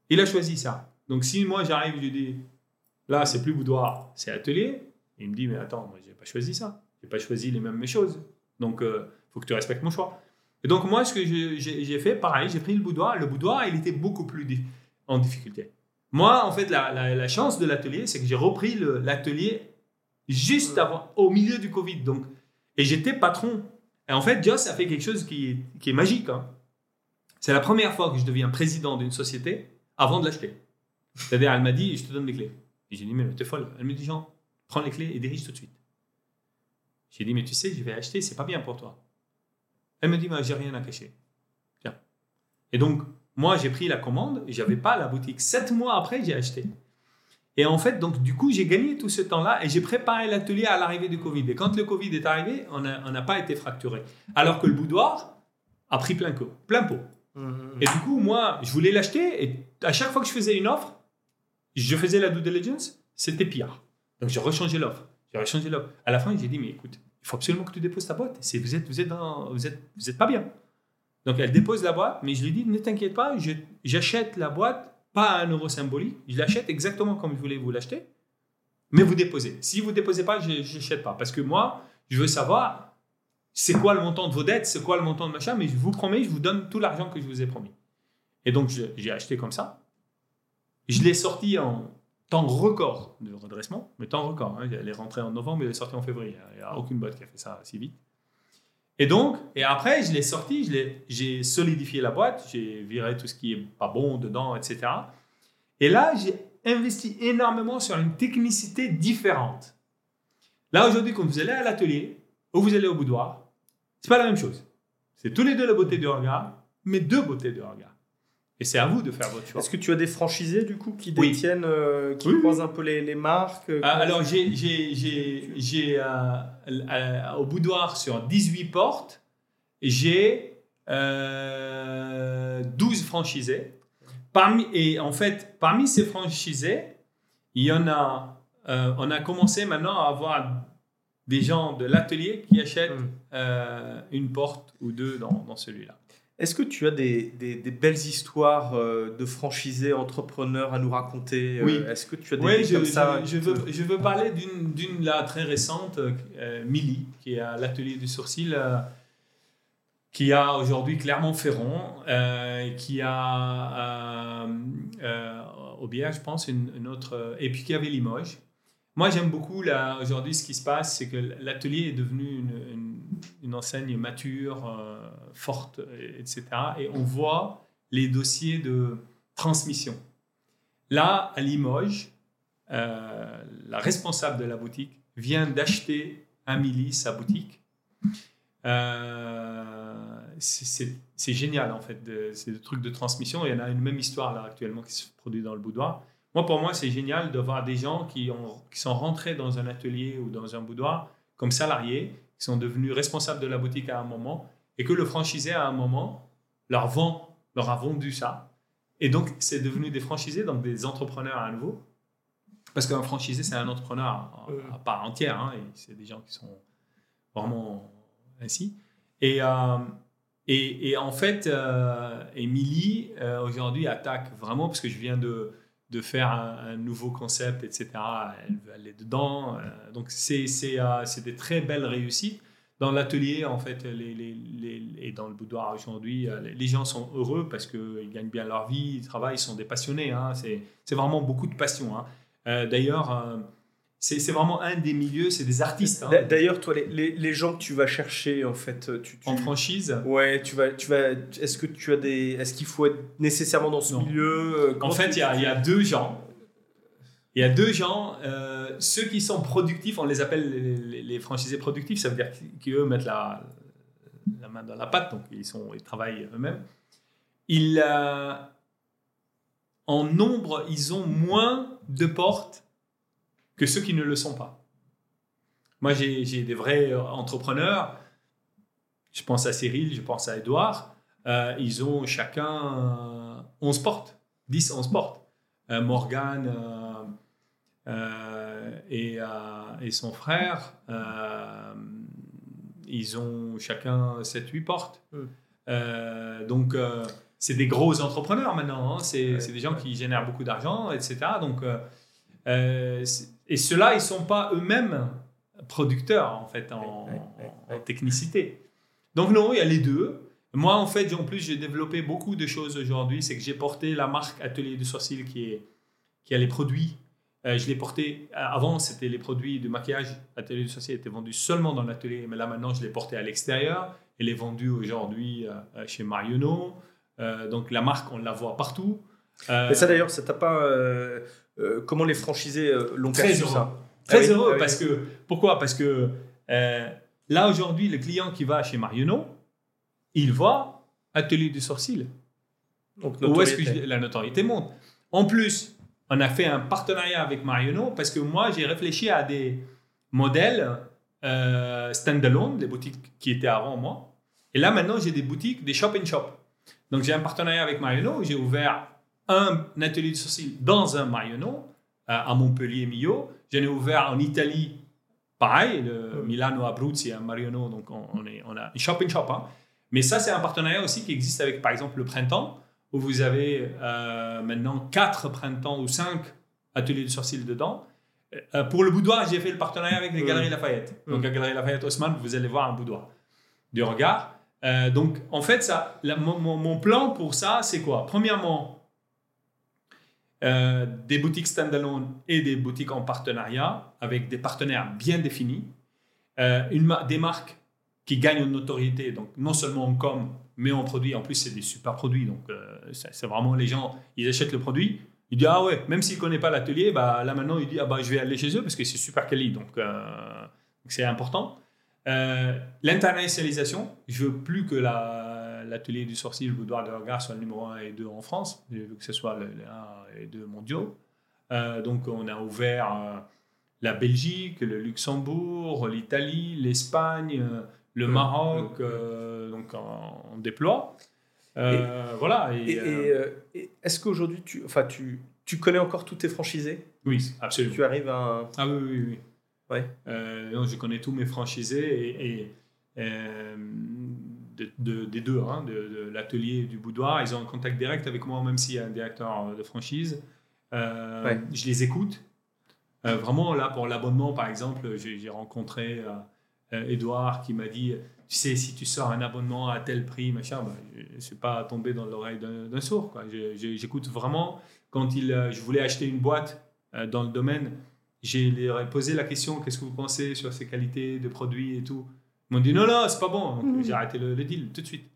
Il a choisi ça. Donc si moi j'arrive je dis, là c'est plus boudoir, c'est atelier, il me dit, mais attends, moi j'ai pas choisi ça. J'ai pas choisi les mêmes choses. Donc il euh, faut que tu respectes mon choix. Et donc moi ce que j'ai fait, pareil, j'ai pris le boudoir. Le boudoir, il était beaucoup plus en difficulté. Moi, en fait, la, la, chance de l'atelier, c'est que j'ai repris l'atelier juste avant, au milieu du Covid. Donc, et j'étais patron. Et en fait, Joss a fait quelque chose qui est, qui est magique. Hein. C'est la première fois que je deviens président d'une société avant de l'acheter. C'est-à-dire, elle m'a dit, je te donne les clés. J'ai dit, mais t'es folle. Elle me dit, Jean, prends les clés et dirige tout de suite. J'ai dit, mais tu sais, je vais acheter, c'est pas bien pour toi. Elle me dit, mais j'ai rien à cacher. Tiens. Et donc, moi, j'ai pris la commande j'avais pas la boutique. Sept mois après, j'ai acheté. Et en fait, donc, du coup, j'ai gagné tout ce temps-là et j'ai préparé l'atelier à l'arrivée du Covid. Et quand le Covid est arrivé, on n'a pas été fracturé. Alors que le boudoir a pris plein, plein pot. Mmh. Et du coup, moi, je voulais l'acheter et à chaque fois que je faisais une offre, je faisais la due diligence, c'était pire. Donc, j'ai rechangé l'offre. J'ai rechangé l'offre. À la fin, j'ai dit, mais écoute, il faut absolument que tu déposes ta boîte. Vous êtes, vous, êtes vous, êtes, vous êtes pas bien. Donc, elle dépose la boîte, mais je lui dis, ne t'inquiète pas, j'achète la boîte, pas à un euro symbolique, je l'achète exactement comme je voulais vous l'acheter, mais vous déposez. Si vous déposez pas, je n'achète pas. Parce que moi, je veux savoir c'est quoi le montant de vos dettes, c'est quoi le montant de machin, mais je vous promets, je vous donne tout l'argent que je vous ai promis. Et donc, j'ai acheté comme ça. Je l'ai sorti en temps record de redressement, mais temps record. Hein. Elle est rentrée en novembre, mais elle est sortie en février. Il n'y a aucune boîte qui a fait ça si vite. Et donc, et après, je l'ai sorti, j'ai solidifié la boîte, j'ai viré tout ce qui est pas bon dedans, etc. Et là, j'ai investi énormément sur une technicité différente. Là, aujourd'hui, quand vous allez à l'atelier ou vous allez au boudoir, c'est pas la même chose. C'est tous les deux la beauté du regard, mais deux beautés du regard. Et c'est à vous de faire votre choix. Est-ce que tu as des franchisés du coup qui détiennent, euh, qui croisent un peu les, les marques euh, ah, Alors j'ai, j'ai, euh, au boudoir sur 18 portes, j'ai 12 franchisés. Parmi, et en fait, parmi ces franchisés, il y en a, on a commencé maintenant à avoir des gens de l'atelier qui achètent hmm. une porte ou deux dans, dans celui-là. Est-ce que tu as des, des, belles histoires euh, de franchisés, entrepreneurs à nous raconter euh, Oui. Est-ce que tu as des oui, je, comme ça je, veux, je veux parler d'une là très récente, euh, Milly, qui est à l'atelier du sourcil, qui a aujourd'hui Clermont-Ferrand, qui a au Bière, je pense, une, une, autre, et puis qui avait Limoges. Moi, j'aime beaucoup aujourd'hui ce qui se passe, c'est que l'atelier est devenu une, une, enseigne mature, euh, forte, etc. Et on voit les dossiers de transmission. Là, à Limoges, euh, la responsable de la boutique vient d'acheter à Milly sa boutique. Euh, c'est génial en fait, c'est des trucs de transmission. Il y en a une même histoire là actuellement qui se produit dans le boudoir. Moi, pour moi, c'est génial de voir des gens qui, ont, qui sont rentrés dans un atelier ou dans un boudoir comme salariés, qui sont devenus responsables de la boutique à un moment, et que le franchisé à un moment leur vend, leur a vendu ça. Et donc, c'est devenu des franchisés, donc des entrepreneurs à nouveau. Parce qu'un franchisé, c'est un entrepreneur à, part entière. Hein, et c'est des gens qui sont vraiment ainsi. Et, euh, et, et, en fait, euh, euh, aujourd'hui, attaque vraiment, parce que je viens de, de faire un, nouveau concept, etc. Elle veut aller dedans. Euh, donc, c'est euh, des très belles réussites. Dans l'atelier, en fait, les, les, les, et dans le boudoir aujourd'hui, euh, les gens sont heureux parce qu'ils gagnent bien leur vie, ils travaillent, ils sont des passionnés. Hein. C'est vraiment beaucoup de passion. Hein. D'ailleurs, c'est vraiment un des milieux, c'est des artistes. Hein. D'ailleurs, toi, les, les, gens que tu vas chercher, en fait, tu, en franchise? Ouais, tu vas, tu vas. Est-ce que tu as des, est-ce qu'il faut être nécessairement dans ce milieu euh, En fait, il y, y, a deux gens. Il y a deux gens. Euh, ceux qui sont productifs, on les appelle les, les franchisés productifs. Ça veut dire qu'eux mettent la, la main dans la pâte, donc ils sont, ils travaillent eux-mêmes. Ils, euh, en nombre, ils ont moins de portes que ceux qui ne le sont pas. Moi, j'ai des vrais euh, entrepreneurs. Je pense à Cyril, je pense à Edouard. Euh, ils ont chacun 11 portes, 10, 11 portes. Euh, Morgane et, et, son frère, ils ont chacun 7, 8 portes. Hmm. donc, c'est des gros entrepreneurs maintenant. Hein. C'est des gens qui génèrent beaucoup d'argent, etc. Donc, et ceux-là, ils ne sont pas eux-mêmes producteurs, en fait, en, technicité. Donc non, il y a les deux. Moi, en fait, en plus, j'ai développé beaucoup de choses aujourd'hui. C'est que j'ai porté la marque Atelier de Sourcil, qui est qui a les produits. je l'ai porté, avant c'était les produits de maquillage, l'atelier du sorcier était vendu seulement dans l'atelier, mais là maintenant je l'ai porté à l'extérieur. Elle est vendue aujourd'hui chez Marionneau. donc la marque, on la voit partout. Mais ça d'ailleurs, ça t'a pas. Comment les franchisés l'ont perçu ça Très ah heureux ah parce que pourquoi? Parce que là aujourd'hui, le client qui va chez Marionneau, il voit atelier du sourcil. Donc, Où est-ce que la notoriété monte? En plus, on a fait un partenariat avec Marionneau parce que moi, j'ai réfléchi à des modèles euh, standalone, des boutiques qui étaient avant moi. Et là, maintenant, j'ai des boutiques, des shop and shop. Donc, j'ai un partenariat avec Marionneau. J'ai ouvert un atelier de sourcil dans un Marionneau euh, à Montpellier, Millau. J'en ai ouvert en Italie, pareil, le Milano Abruzzi, à Marionneau. Donc, on, est, on a un shop and shop. Hein. Mais ça, c'est un partenariat aussi qui existe avec, par exemple, le printemps, où vous avez euh, maintenant quatre printemps ou cinq ateliers de sourcils dedans. Euh, pour le boudoir, j'ai fait le partenariat avec les Galeries Lafayette. Donc, la Galerie Lafayette Haussmann, vous allez voir un boudoir du regard. Euh, donc, en fait, ça, mon, plan pour ça, c'est quoi? Premièrement, des boutiques standalone et des boutiques en partenariat avec des partenaires bien définis. une, des marques qui gagnent en notoriété, donc non seulement en com, mais en produit. En plus, c'est des super produits. Donc, euh, c'est vraiment les gens, ils achètent le produit. Ils disent, ah ouais, même s'ils ne connaissent pas l'atelier, bah, là maintenant, ils disent, ah bah, je vais aller chez eux parce que c'est super quali. Donc, euh, c'est important. Euh, l'internationalisation, je veux plus que l'atelier du sourcil, le boudoir de regard, soit le numéro 1 et 2 en France. Veux que ce soit les 1 et 2 mondiaux. donc, on a ouvert la Belgique, le Luxembourg, l'Italie, l'Espagne le mm. Maroc, mm. euh, donc on, déploie. Euh, voilà. Et, euh, est-ce qu'aujourd'hui, tu, enfin, tu, tu connais encore tous tes franchisés? Oui, absolument. Tu arrives à. Ah oui, oui, oui. Ouais. non, je connais tous mes franchisés et, de, des deux, hein, de, l'atelier et du boudoir. Ils ont un contact direct avec moi, même s'il y a un directeur de franchise. Je les écoute. vraiment, là, pour l'abonnement, par exemple, j'ai rencontré Edouard euh, qui m'a dit tu sais, si tu sors un abonnement à tel prix, machin, bah, je ne suis pas tombé dans l'oreille d'un sourd. J'écoute vraiment. Quand il, euh, je voulais acheter une boîte euh, dans le domaine, j'ai posé la question qu'est-ce que vous pensez sur ces qualités de produits et tout Ils m'ont dit non, non, c'est pas bon. Mmh. J'ai arrêté le, deal tout de suite.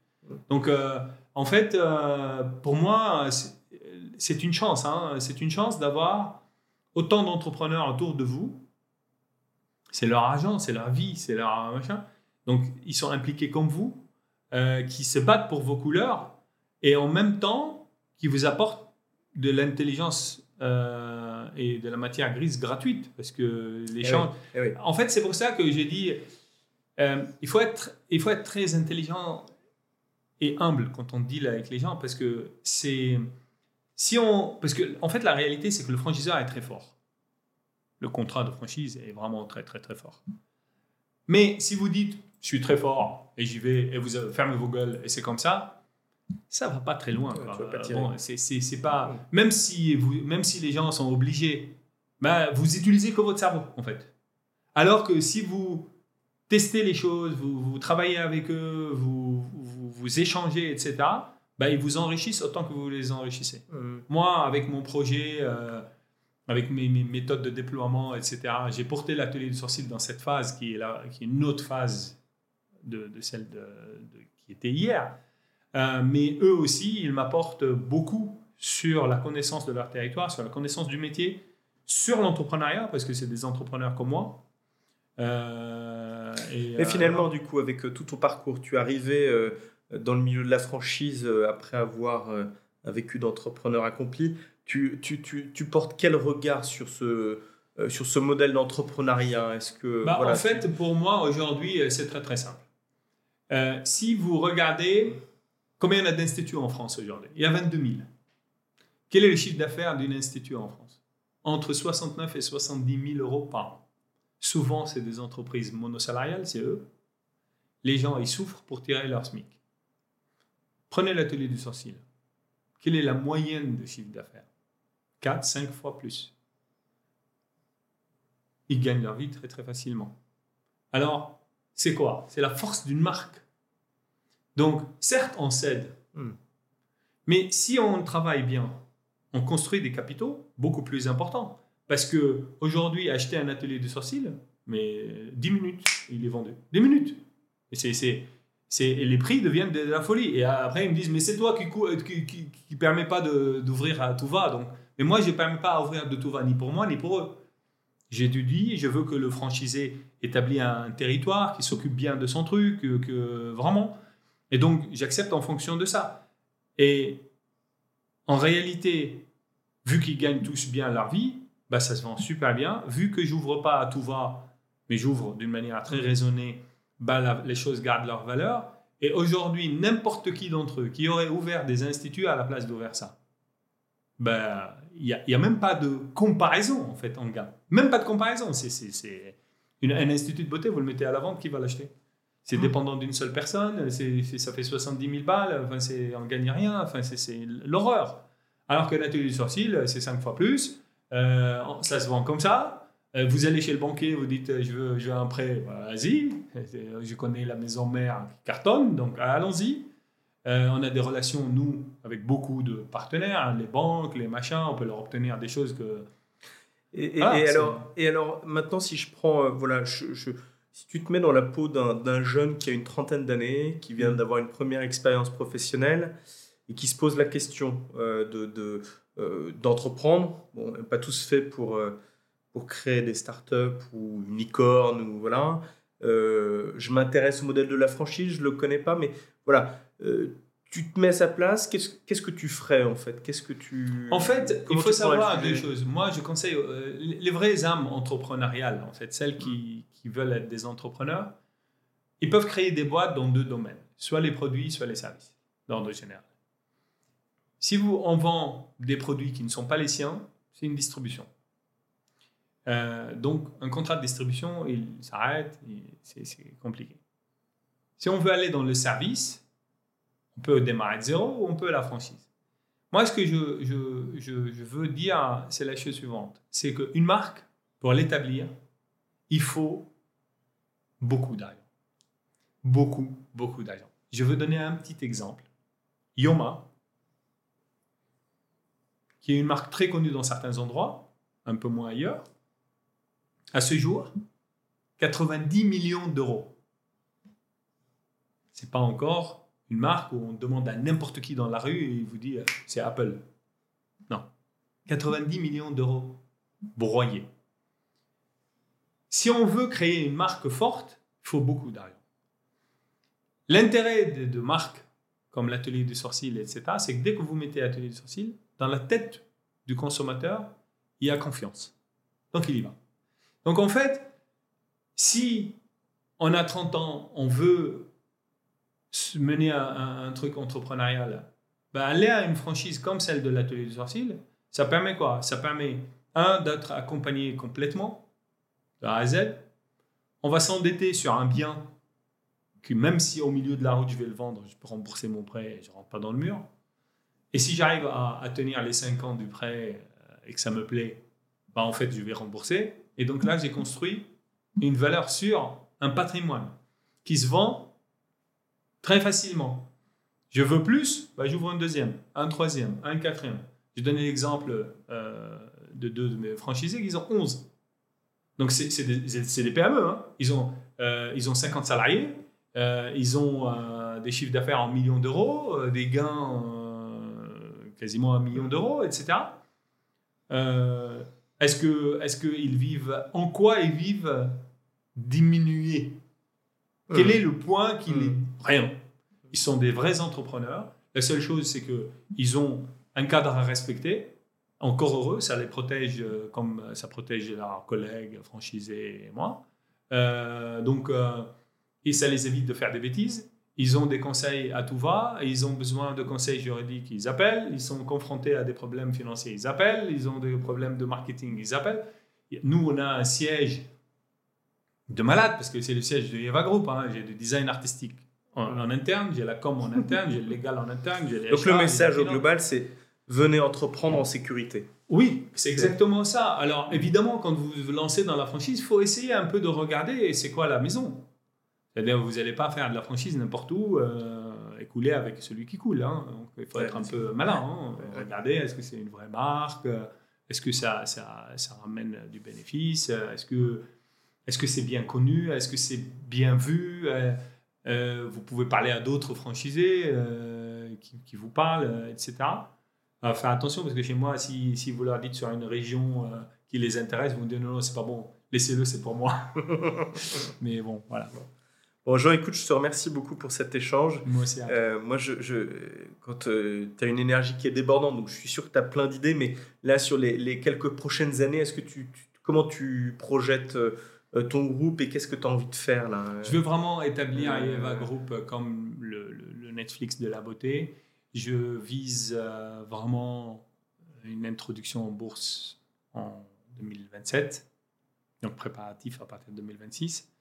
Donc, en fait, pour moi, c'est une chance. Hein. c'est une chance d'avoir autant d'entrepreneurs autour de vous c'est leur argent, c'est leur vie, c'est leur machin. Donc, ils sont impliqués comme vous, euh, qui se battent pour vos couleurs et en même temps qui vous apportent de l'intelligence euh, et de la matière grise gratuite. Parce que les eh eh En fait, c'est pour ça que j'ai dit euh, il, faut être, il faut être très intelligent et humble quand on deal avec les gens parce que c'est. Si on, parce que en fait, la réalité, c'est que le franchiseur est très fort le contrat de franchise est vraiment très, très, très fort. Mais si vous dites, je suis très fort et j'y vais et vous fermez vos gueules et c'est comme ça, ça va pas très loin. c'est, pas, même si vous, même si les gens sont obligés, bah, vous utilisez que votre cerveau en fait. Alors que si vous testez les choses, vous, travaillez avec eux, vous, vous, échangez, etc., bah, ils vous enrichissent autant que vous les enrichissez. Mmh. Moi, avec mon projet, euh, avec mes, méthodes de déploiement, etc. J'ai porté l'atelier du sourcil dans cette phase qui est, là, qui est une autre phase de, celle de, qui était hier. Euh, mais eux aussi, ils m'apportent beaucoup sur la connaissance de leur territoire, sur la connaissance du métier, sur l'entrepreneuriat, parce que c'est des entrepreneurs comme moi. Euh, et, Mais finalement, du coup, avec tout ton parcours, tu es arrivé dans le milieu de la franchise après avoir vécu d'entrepreneur accompli. Tu, tu, tu, tu, portes quel regard sur ce, euh, sur ce modèle d'entrepreneuriat? Est-ce que bah, En fait, pour moi, aujourd'hui, euh, c'est très très simple. Euh, si vous regardez combien il y a d'instituts en France aujourd'hui, il y a 22 000. Quel est le chiffre d'affaires d'un institut en France? Entre 69 et 70 000 euros par an. Souvent, c'est des entreprises monosalariales, c'est eux. Les gens, ils souffrent pour tirer leur SMIC. Prenez l'atelier du sourcil. Quelle est la moyenne de chiffre d'affaires? 4, 5 fois plus. Ils gagnent leur vie très très facilement. Alors, c'est quoi? C'est la force d'une marque. Donc, certes, on cède. Hmm. Mais si on travaille bien, on construit des capitaux beaucoup plus importants. Parce que aujourd'hui, acheter un atelier de sourcil, mais 10 minutes, il est vendu. 10 minutes. Et les prix deviennent de, la folie. Et après, ils me disent, mais c'est toi qui ne qui, qui, permet pas d'ouvrir à tout va. Donc, mais moi, je ne permets pas d'ouvrir de tout va, ni pour moi, ni pour eux. J'étudie, je veux que le franchisé établisse un territoire, qui s'occupe bien de son truc, que vraiment. Et donc, j'accepte en fonction de ça. Et en réalité, vu qu'ils gagnent tous bien leur vie, bah, ça se vend super bien. Vu que j'ouvre pas à tout va, mais j'ouvre d'une manière très raisonnée, bah, les choses gardent leur valeur. Et aujourd'hui, n'importe qui d'entre eux qui aurait ouvert des instituts à la place d'ouvrir ça, bah, il n'y a, y a, même pas de comparaison en fait en gamme. Même pas de comparaison. C'est un institut de beauté, vous le mettez à la vente, qui va l'acheter? C'est mmh. dépendant d'une seule personne, ça fait 70 000 balles, enfin, on ne gagne rien, enfin, c'est l'horreur. Alors que l'atelier du sourcil, c'est 5 fois plus. Euh, ça se vend comme ça. Euh, vous allez chez le banquier, vous dites je veux, je veux un prêt, bah, vas-y. Je connais la maison mère qui cartonne, donc allons-y. Euh, on a des relations, nous, avec beaucoup de partenaires, hein, les banques, les machins, on peut leur obtenir des choses que. Et, alors, et alors, maintenant, si je prends, voilà, je, si tu te mets dans la peau d'un jeune qui a une trentaine d'années, qui vient mm. d'avoir une première expérience professionnelle et qui se pose la question de, de euh, d'entreprendre. Bon, pas tous fait pour, euh, pour créer des startups ou une licorne ou voilà. Euh, je m'intéresse au modèle de la franchise, je le connais pas, mais voilà. tu te mets à sa place, qu'est-ce, qu'est-ce que tu ferais en fait? Qu'est-ce que tu En fait, il faut savoir deux choses. Moi, je conseille les vraies âmes entrepreneuriales, en fait, celles qui, qui veulent être des entrepreneurs, ils peuvent créer des boîtes dans deux domaines, soit les produits, soit les services, d'ordre général. Si vous, on vend des produits qui ne sont pas les siens, c'est une distribution. Euh, donc, un contrat de distribution, il s'arrête, c'est compliqué. Si on veut aller dans le service, on peut démarrer de zéro ou on peut la franchise. Moi, ce que je, je, je, je veux dire, c'est la chose suivante. C'est qu'une marque, pour l'établir, il faut beaucoup d'argent. Beaucoup, beaucoup d'argent. Je veux donner un petit exemple. Yoma, qui est une marque très connue dans certains endroits, un peu moins ailleurs, à ce jour, 90 millions d'euros. C'est pas encore une marque où on demande à n'importe qui dans la rue et il vous dit euh, c'est Apple. Non. 90 millions d'euros broyés. Si on veut créer une marque forte, il faut beaucoup d'argent. L'intérêt de, de marques comme l'atelier du sourcil, etc., c'est que dès que vous mettez atelier du sourcil, dans la tête du consommateur, il y a confiance. Donc il y va. Donc en fait, si on a 30 ans, on veut mener un, un truc entrepreneurial, ben aller à une franchise comme celle de l'atelier du sourcil, ça permet quoi? Ça permet, un, d'être accompagné complètement, de A à Z. On va s'endetter sur un bien que même si au milieu de la route je vais le vendre, je peux rembourser mon prêt et je rentre pas dans le mur. Et si j'arrive à, tenir les 5 ans du prêt euh, et que ça me plaît, bah en fait, je vais rembourser. Et donc là, j'ai construit une valeur sur un patrimoine qui se vend très facilement. Je veux plus, bah, j'ouvre un deuxième, un troisième, un quatrième. Je donne l'exemple euh, de deux de mes franchisés, ils ont 11. Donc c'est des, des, PME, hein. ils, ont, euh, ils ont 50 salariés, ils ont des chiffres d'affaires en millions d'euros, des gains quasiment un million d'euros, etc. Euh, est-ce que est-ce qu'ils vivent en quoi ils vivent diminués? Quel est le point qui les rien Ils sont des vrais entrepreneurs. La seule chose c'est que ils ont un cadre à respecter. Encore heureux, ça les protège euh, comme ça protège leurs collègues, franchisés et moi. Euh, donc, et ça les évite de faire des bêtises. Ils ont des conseils à tout va, ils ont besoin de conseils juridiques, ils appellent, ils sont confrontés à des problèmes financiers, ils appellent, ils ont des problèmes de marketing, ils appellent. Nous, on a un siège de malade, parce que c'est le siège de Eva Group, hein. j'ai du design artistique en, interne, j'ai la com en interne, j'ai le légal en interne. Les Donc le message au global, c'est venez entreprendre en sécurité. Oui, c'est exactement ça. Alors évidemment, quand vous vous lancez dans la franchise, il faut essayer un peu de regarder c'est quoi la maison? C'est-à-dire, vous n'allez pas faire de la franchise n'importe où. Euh, écouler avec celui qui coule. Hein. Donc, il faut être un peu malin. Hein. Regardez, est-ce que c'est une vraie marque? Est-ce que ça, ça, ça, ramène du bénéfice? Est-ce que est-ce que c'est bien connu? Est-ce que c'est bien vu? Euh, Vous pouvez parler à d'autres franchisés qui, qui, vous parlent, etc. Alors, faire attention parce que chez moi, si, si vous leur dites sur une région qui les intéresse, vous me dites non, non, c'est pas bon, laissez-le, c'est pour moi. Mais bon, voilà. Bon, Jean, écoute, je te remercie beaucoup pour cet échange. Moi aussi. Euh, moi, je, je quand euh, tu as une énergie qui est débordante, donc je suis sûr que tu as plein d'idées, mais là, sur les, les quelques prochaines années, est-ce que tu, comment tu projettes euh, ton groupe et qu'est-ce que tu as envie de faire là Je veux vraiment établir Eva Group comme le, le, Netflix de la beauté. Je vise vraiment une introduction en bourse en 2027, donc préparatif à partir de 2026.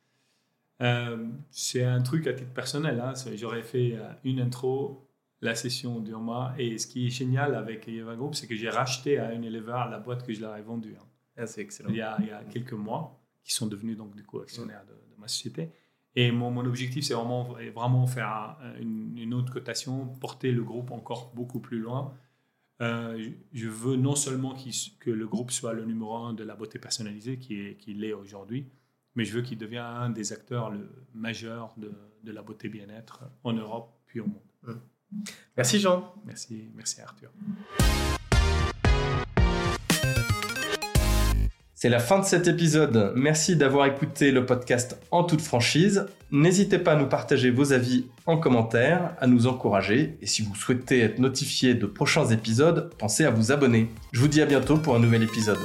Euh, c'est un truc à titre personnel. Hein. J'aurais fait euh, une intro, la session d'Urma. Et ce qui est génial avec Eva Group, c'est que j'ai racheté à Unilever la boîte que je leur ai vendue. Hein. Ah, c'est excellent. Il y, a, il y, a, quelques mois, qui sont devenus donc du coup actionnaires de, ma société. Et mon, mon objectif, c'est vraiment, vraiment faire une, une, autre cotation, porter le groupe encore beaucoup plus loin. Euh, je veux non seulement que le groupe soit le numéro un de la beauté personnalisée, qui est, qui l'est aujourd'hui, mais je veux qu'il devienne un des acteurs le, majeurs de, de la beauté bien-être en Europe puis au monde. Mmh. Merci Jean. Merci, merci Arthur. C'est la fin de cet épisode. Merci d'avoir écouté le podcast en toute franchise. N'hésitez pas à nous partager vos avis en commentaire, à nous encourager. Et si vous souhaitez être notifié de prochains épisodes, pensez à vous abonner. Je vous dis à bientôt pour un nouvel épisode.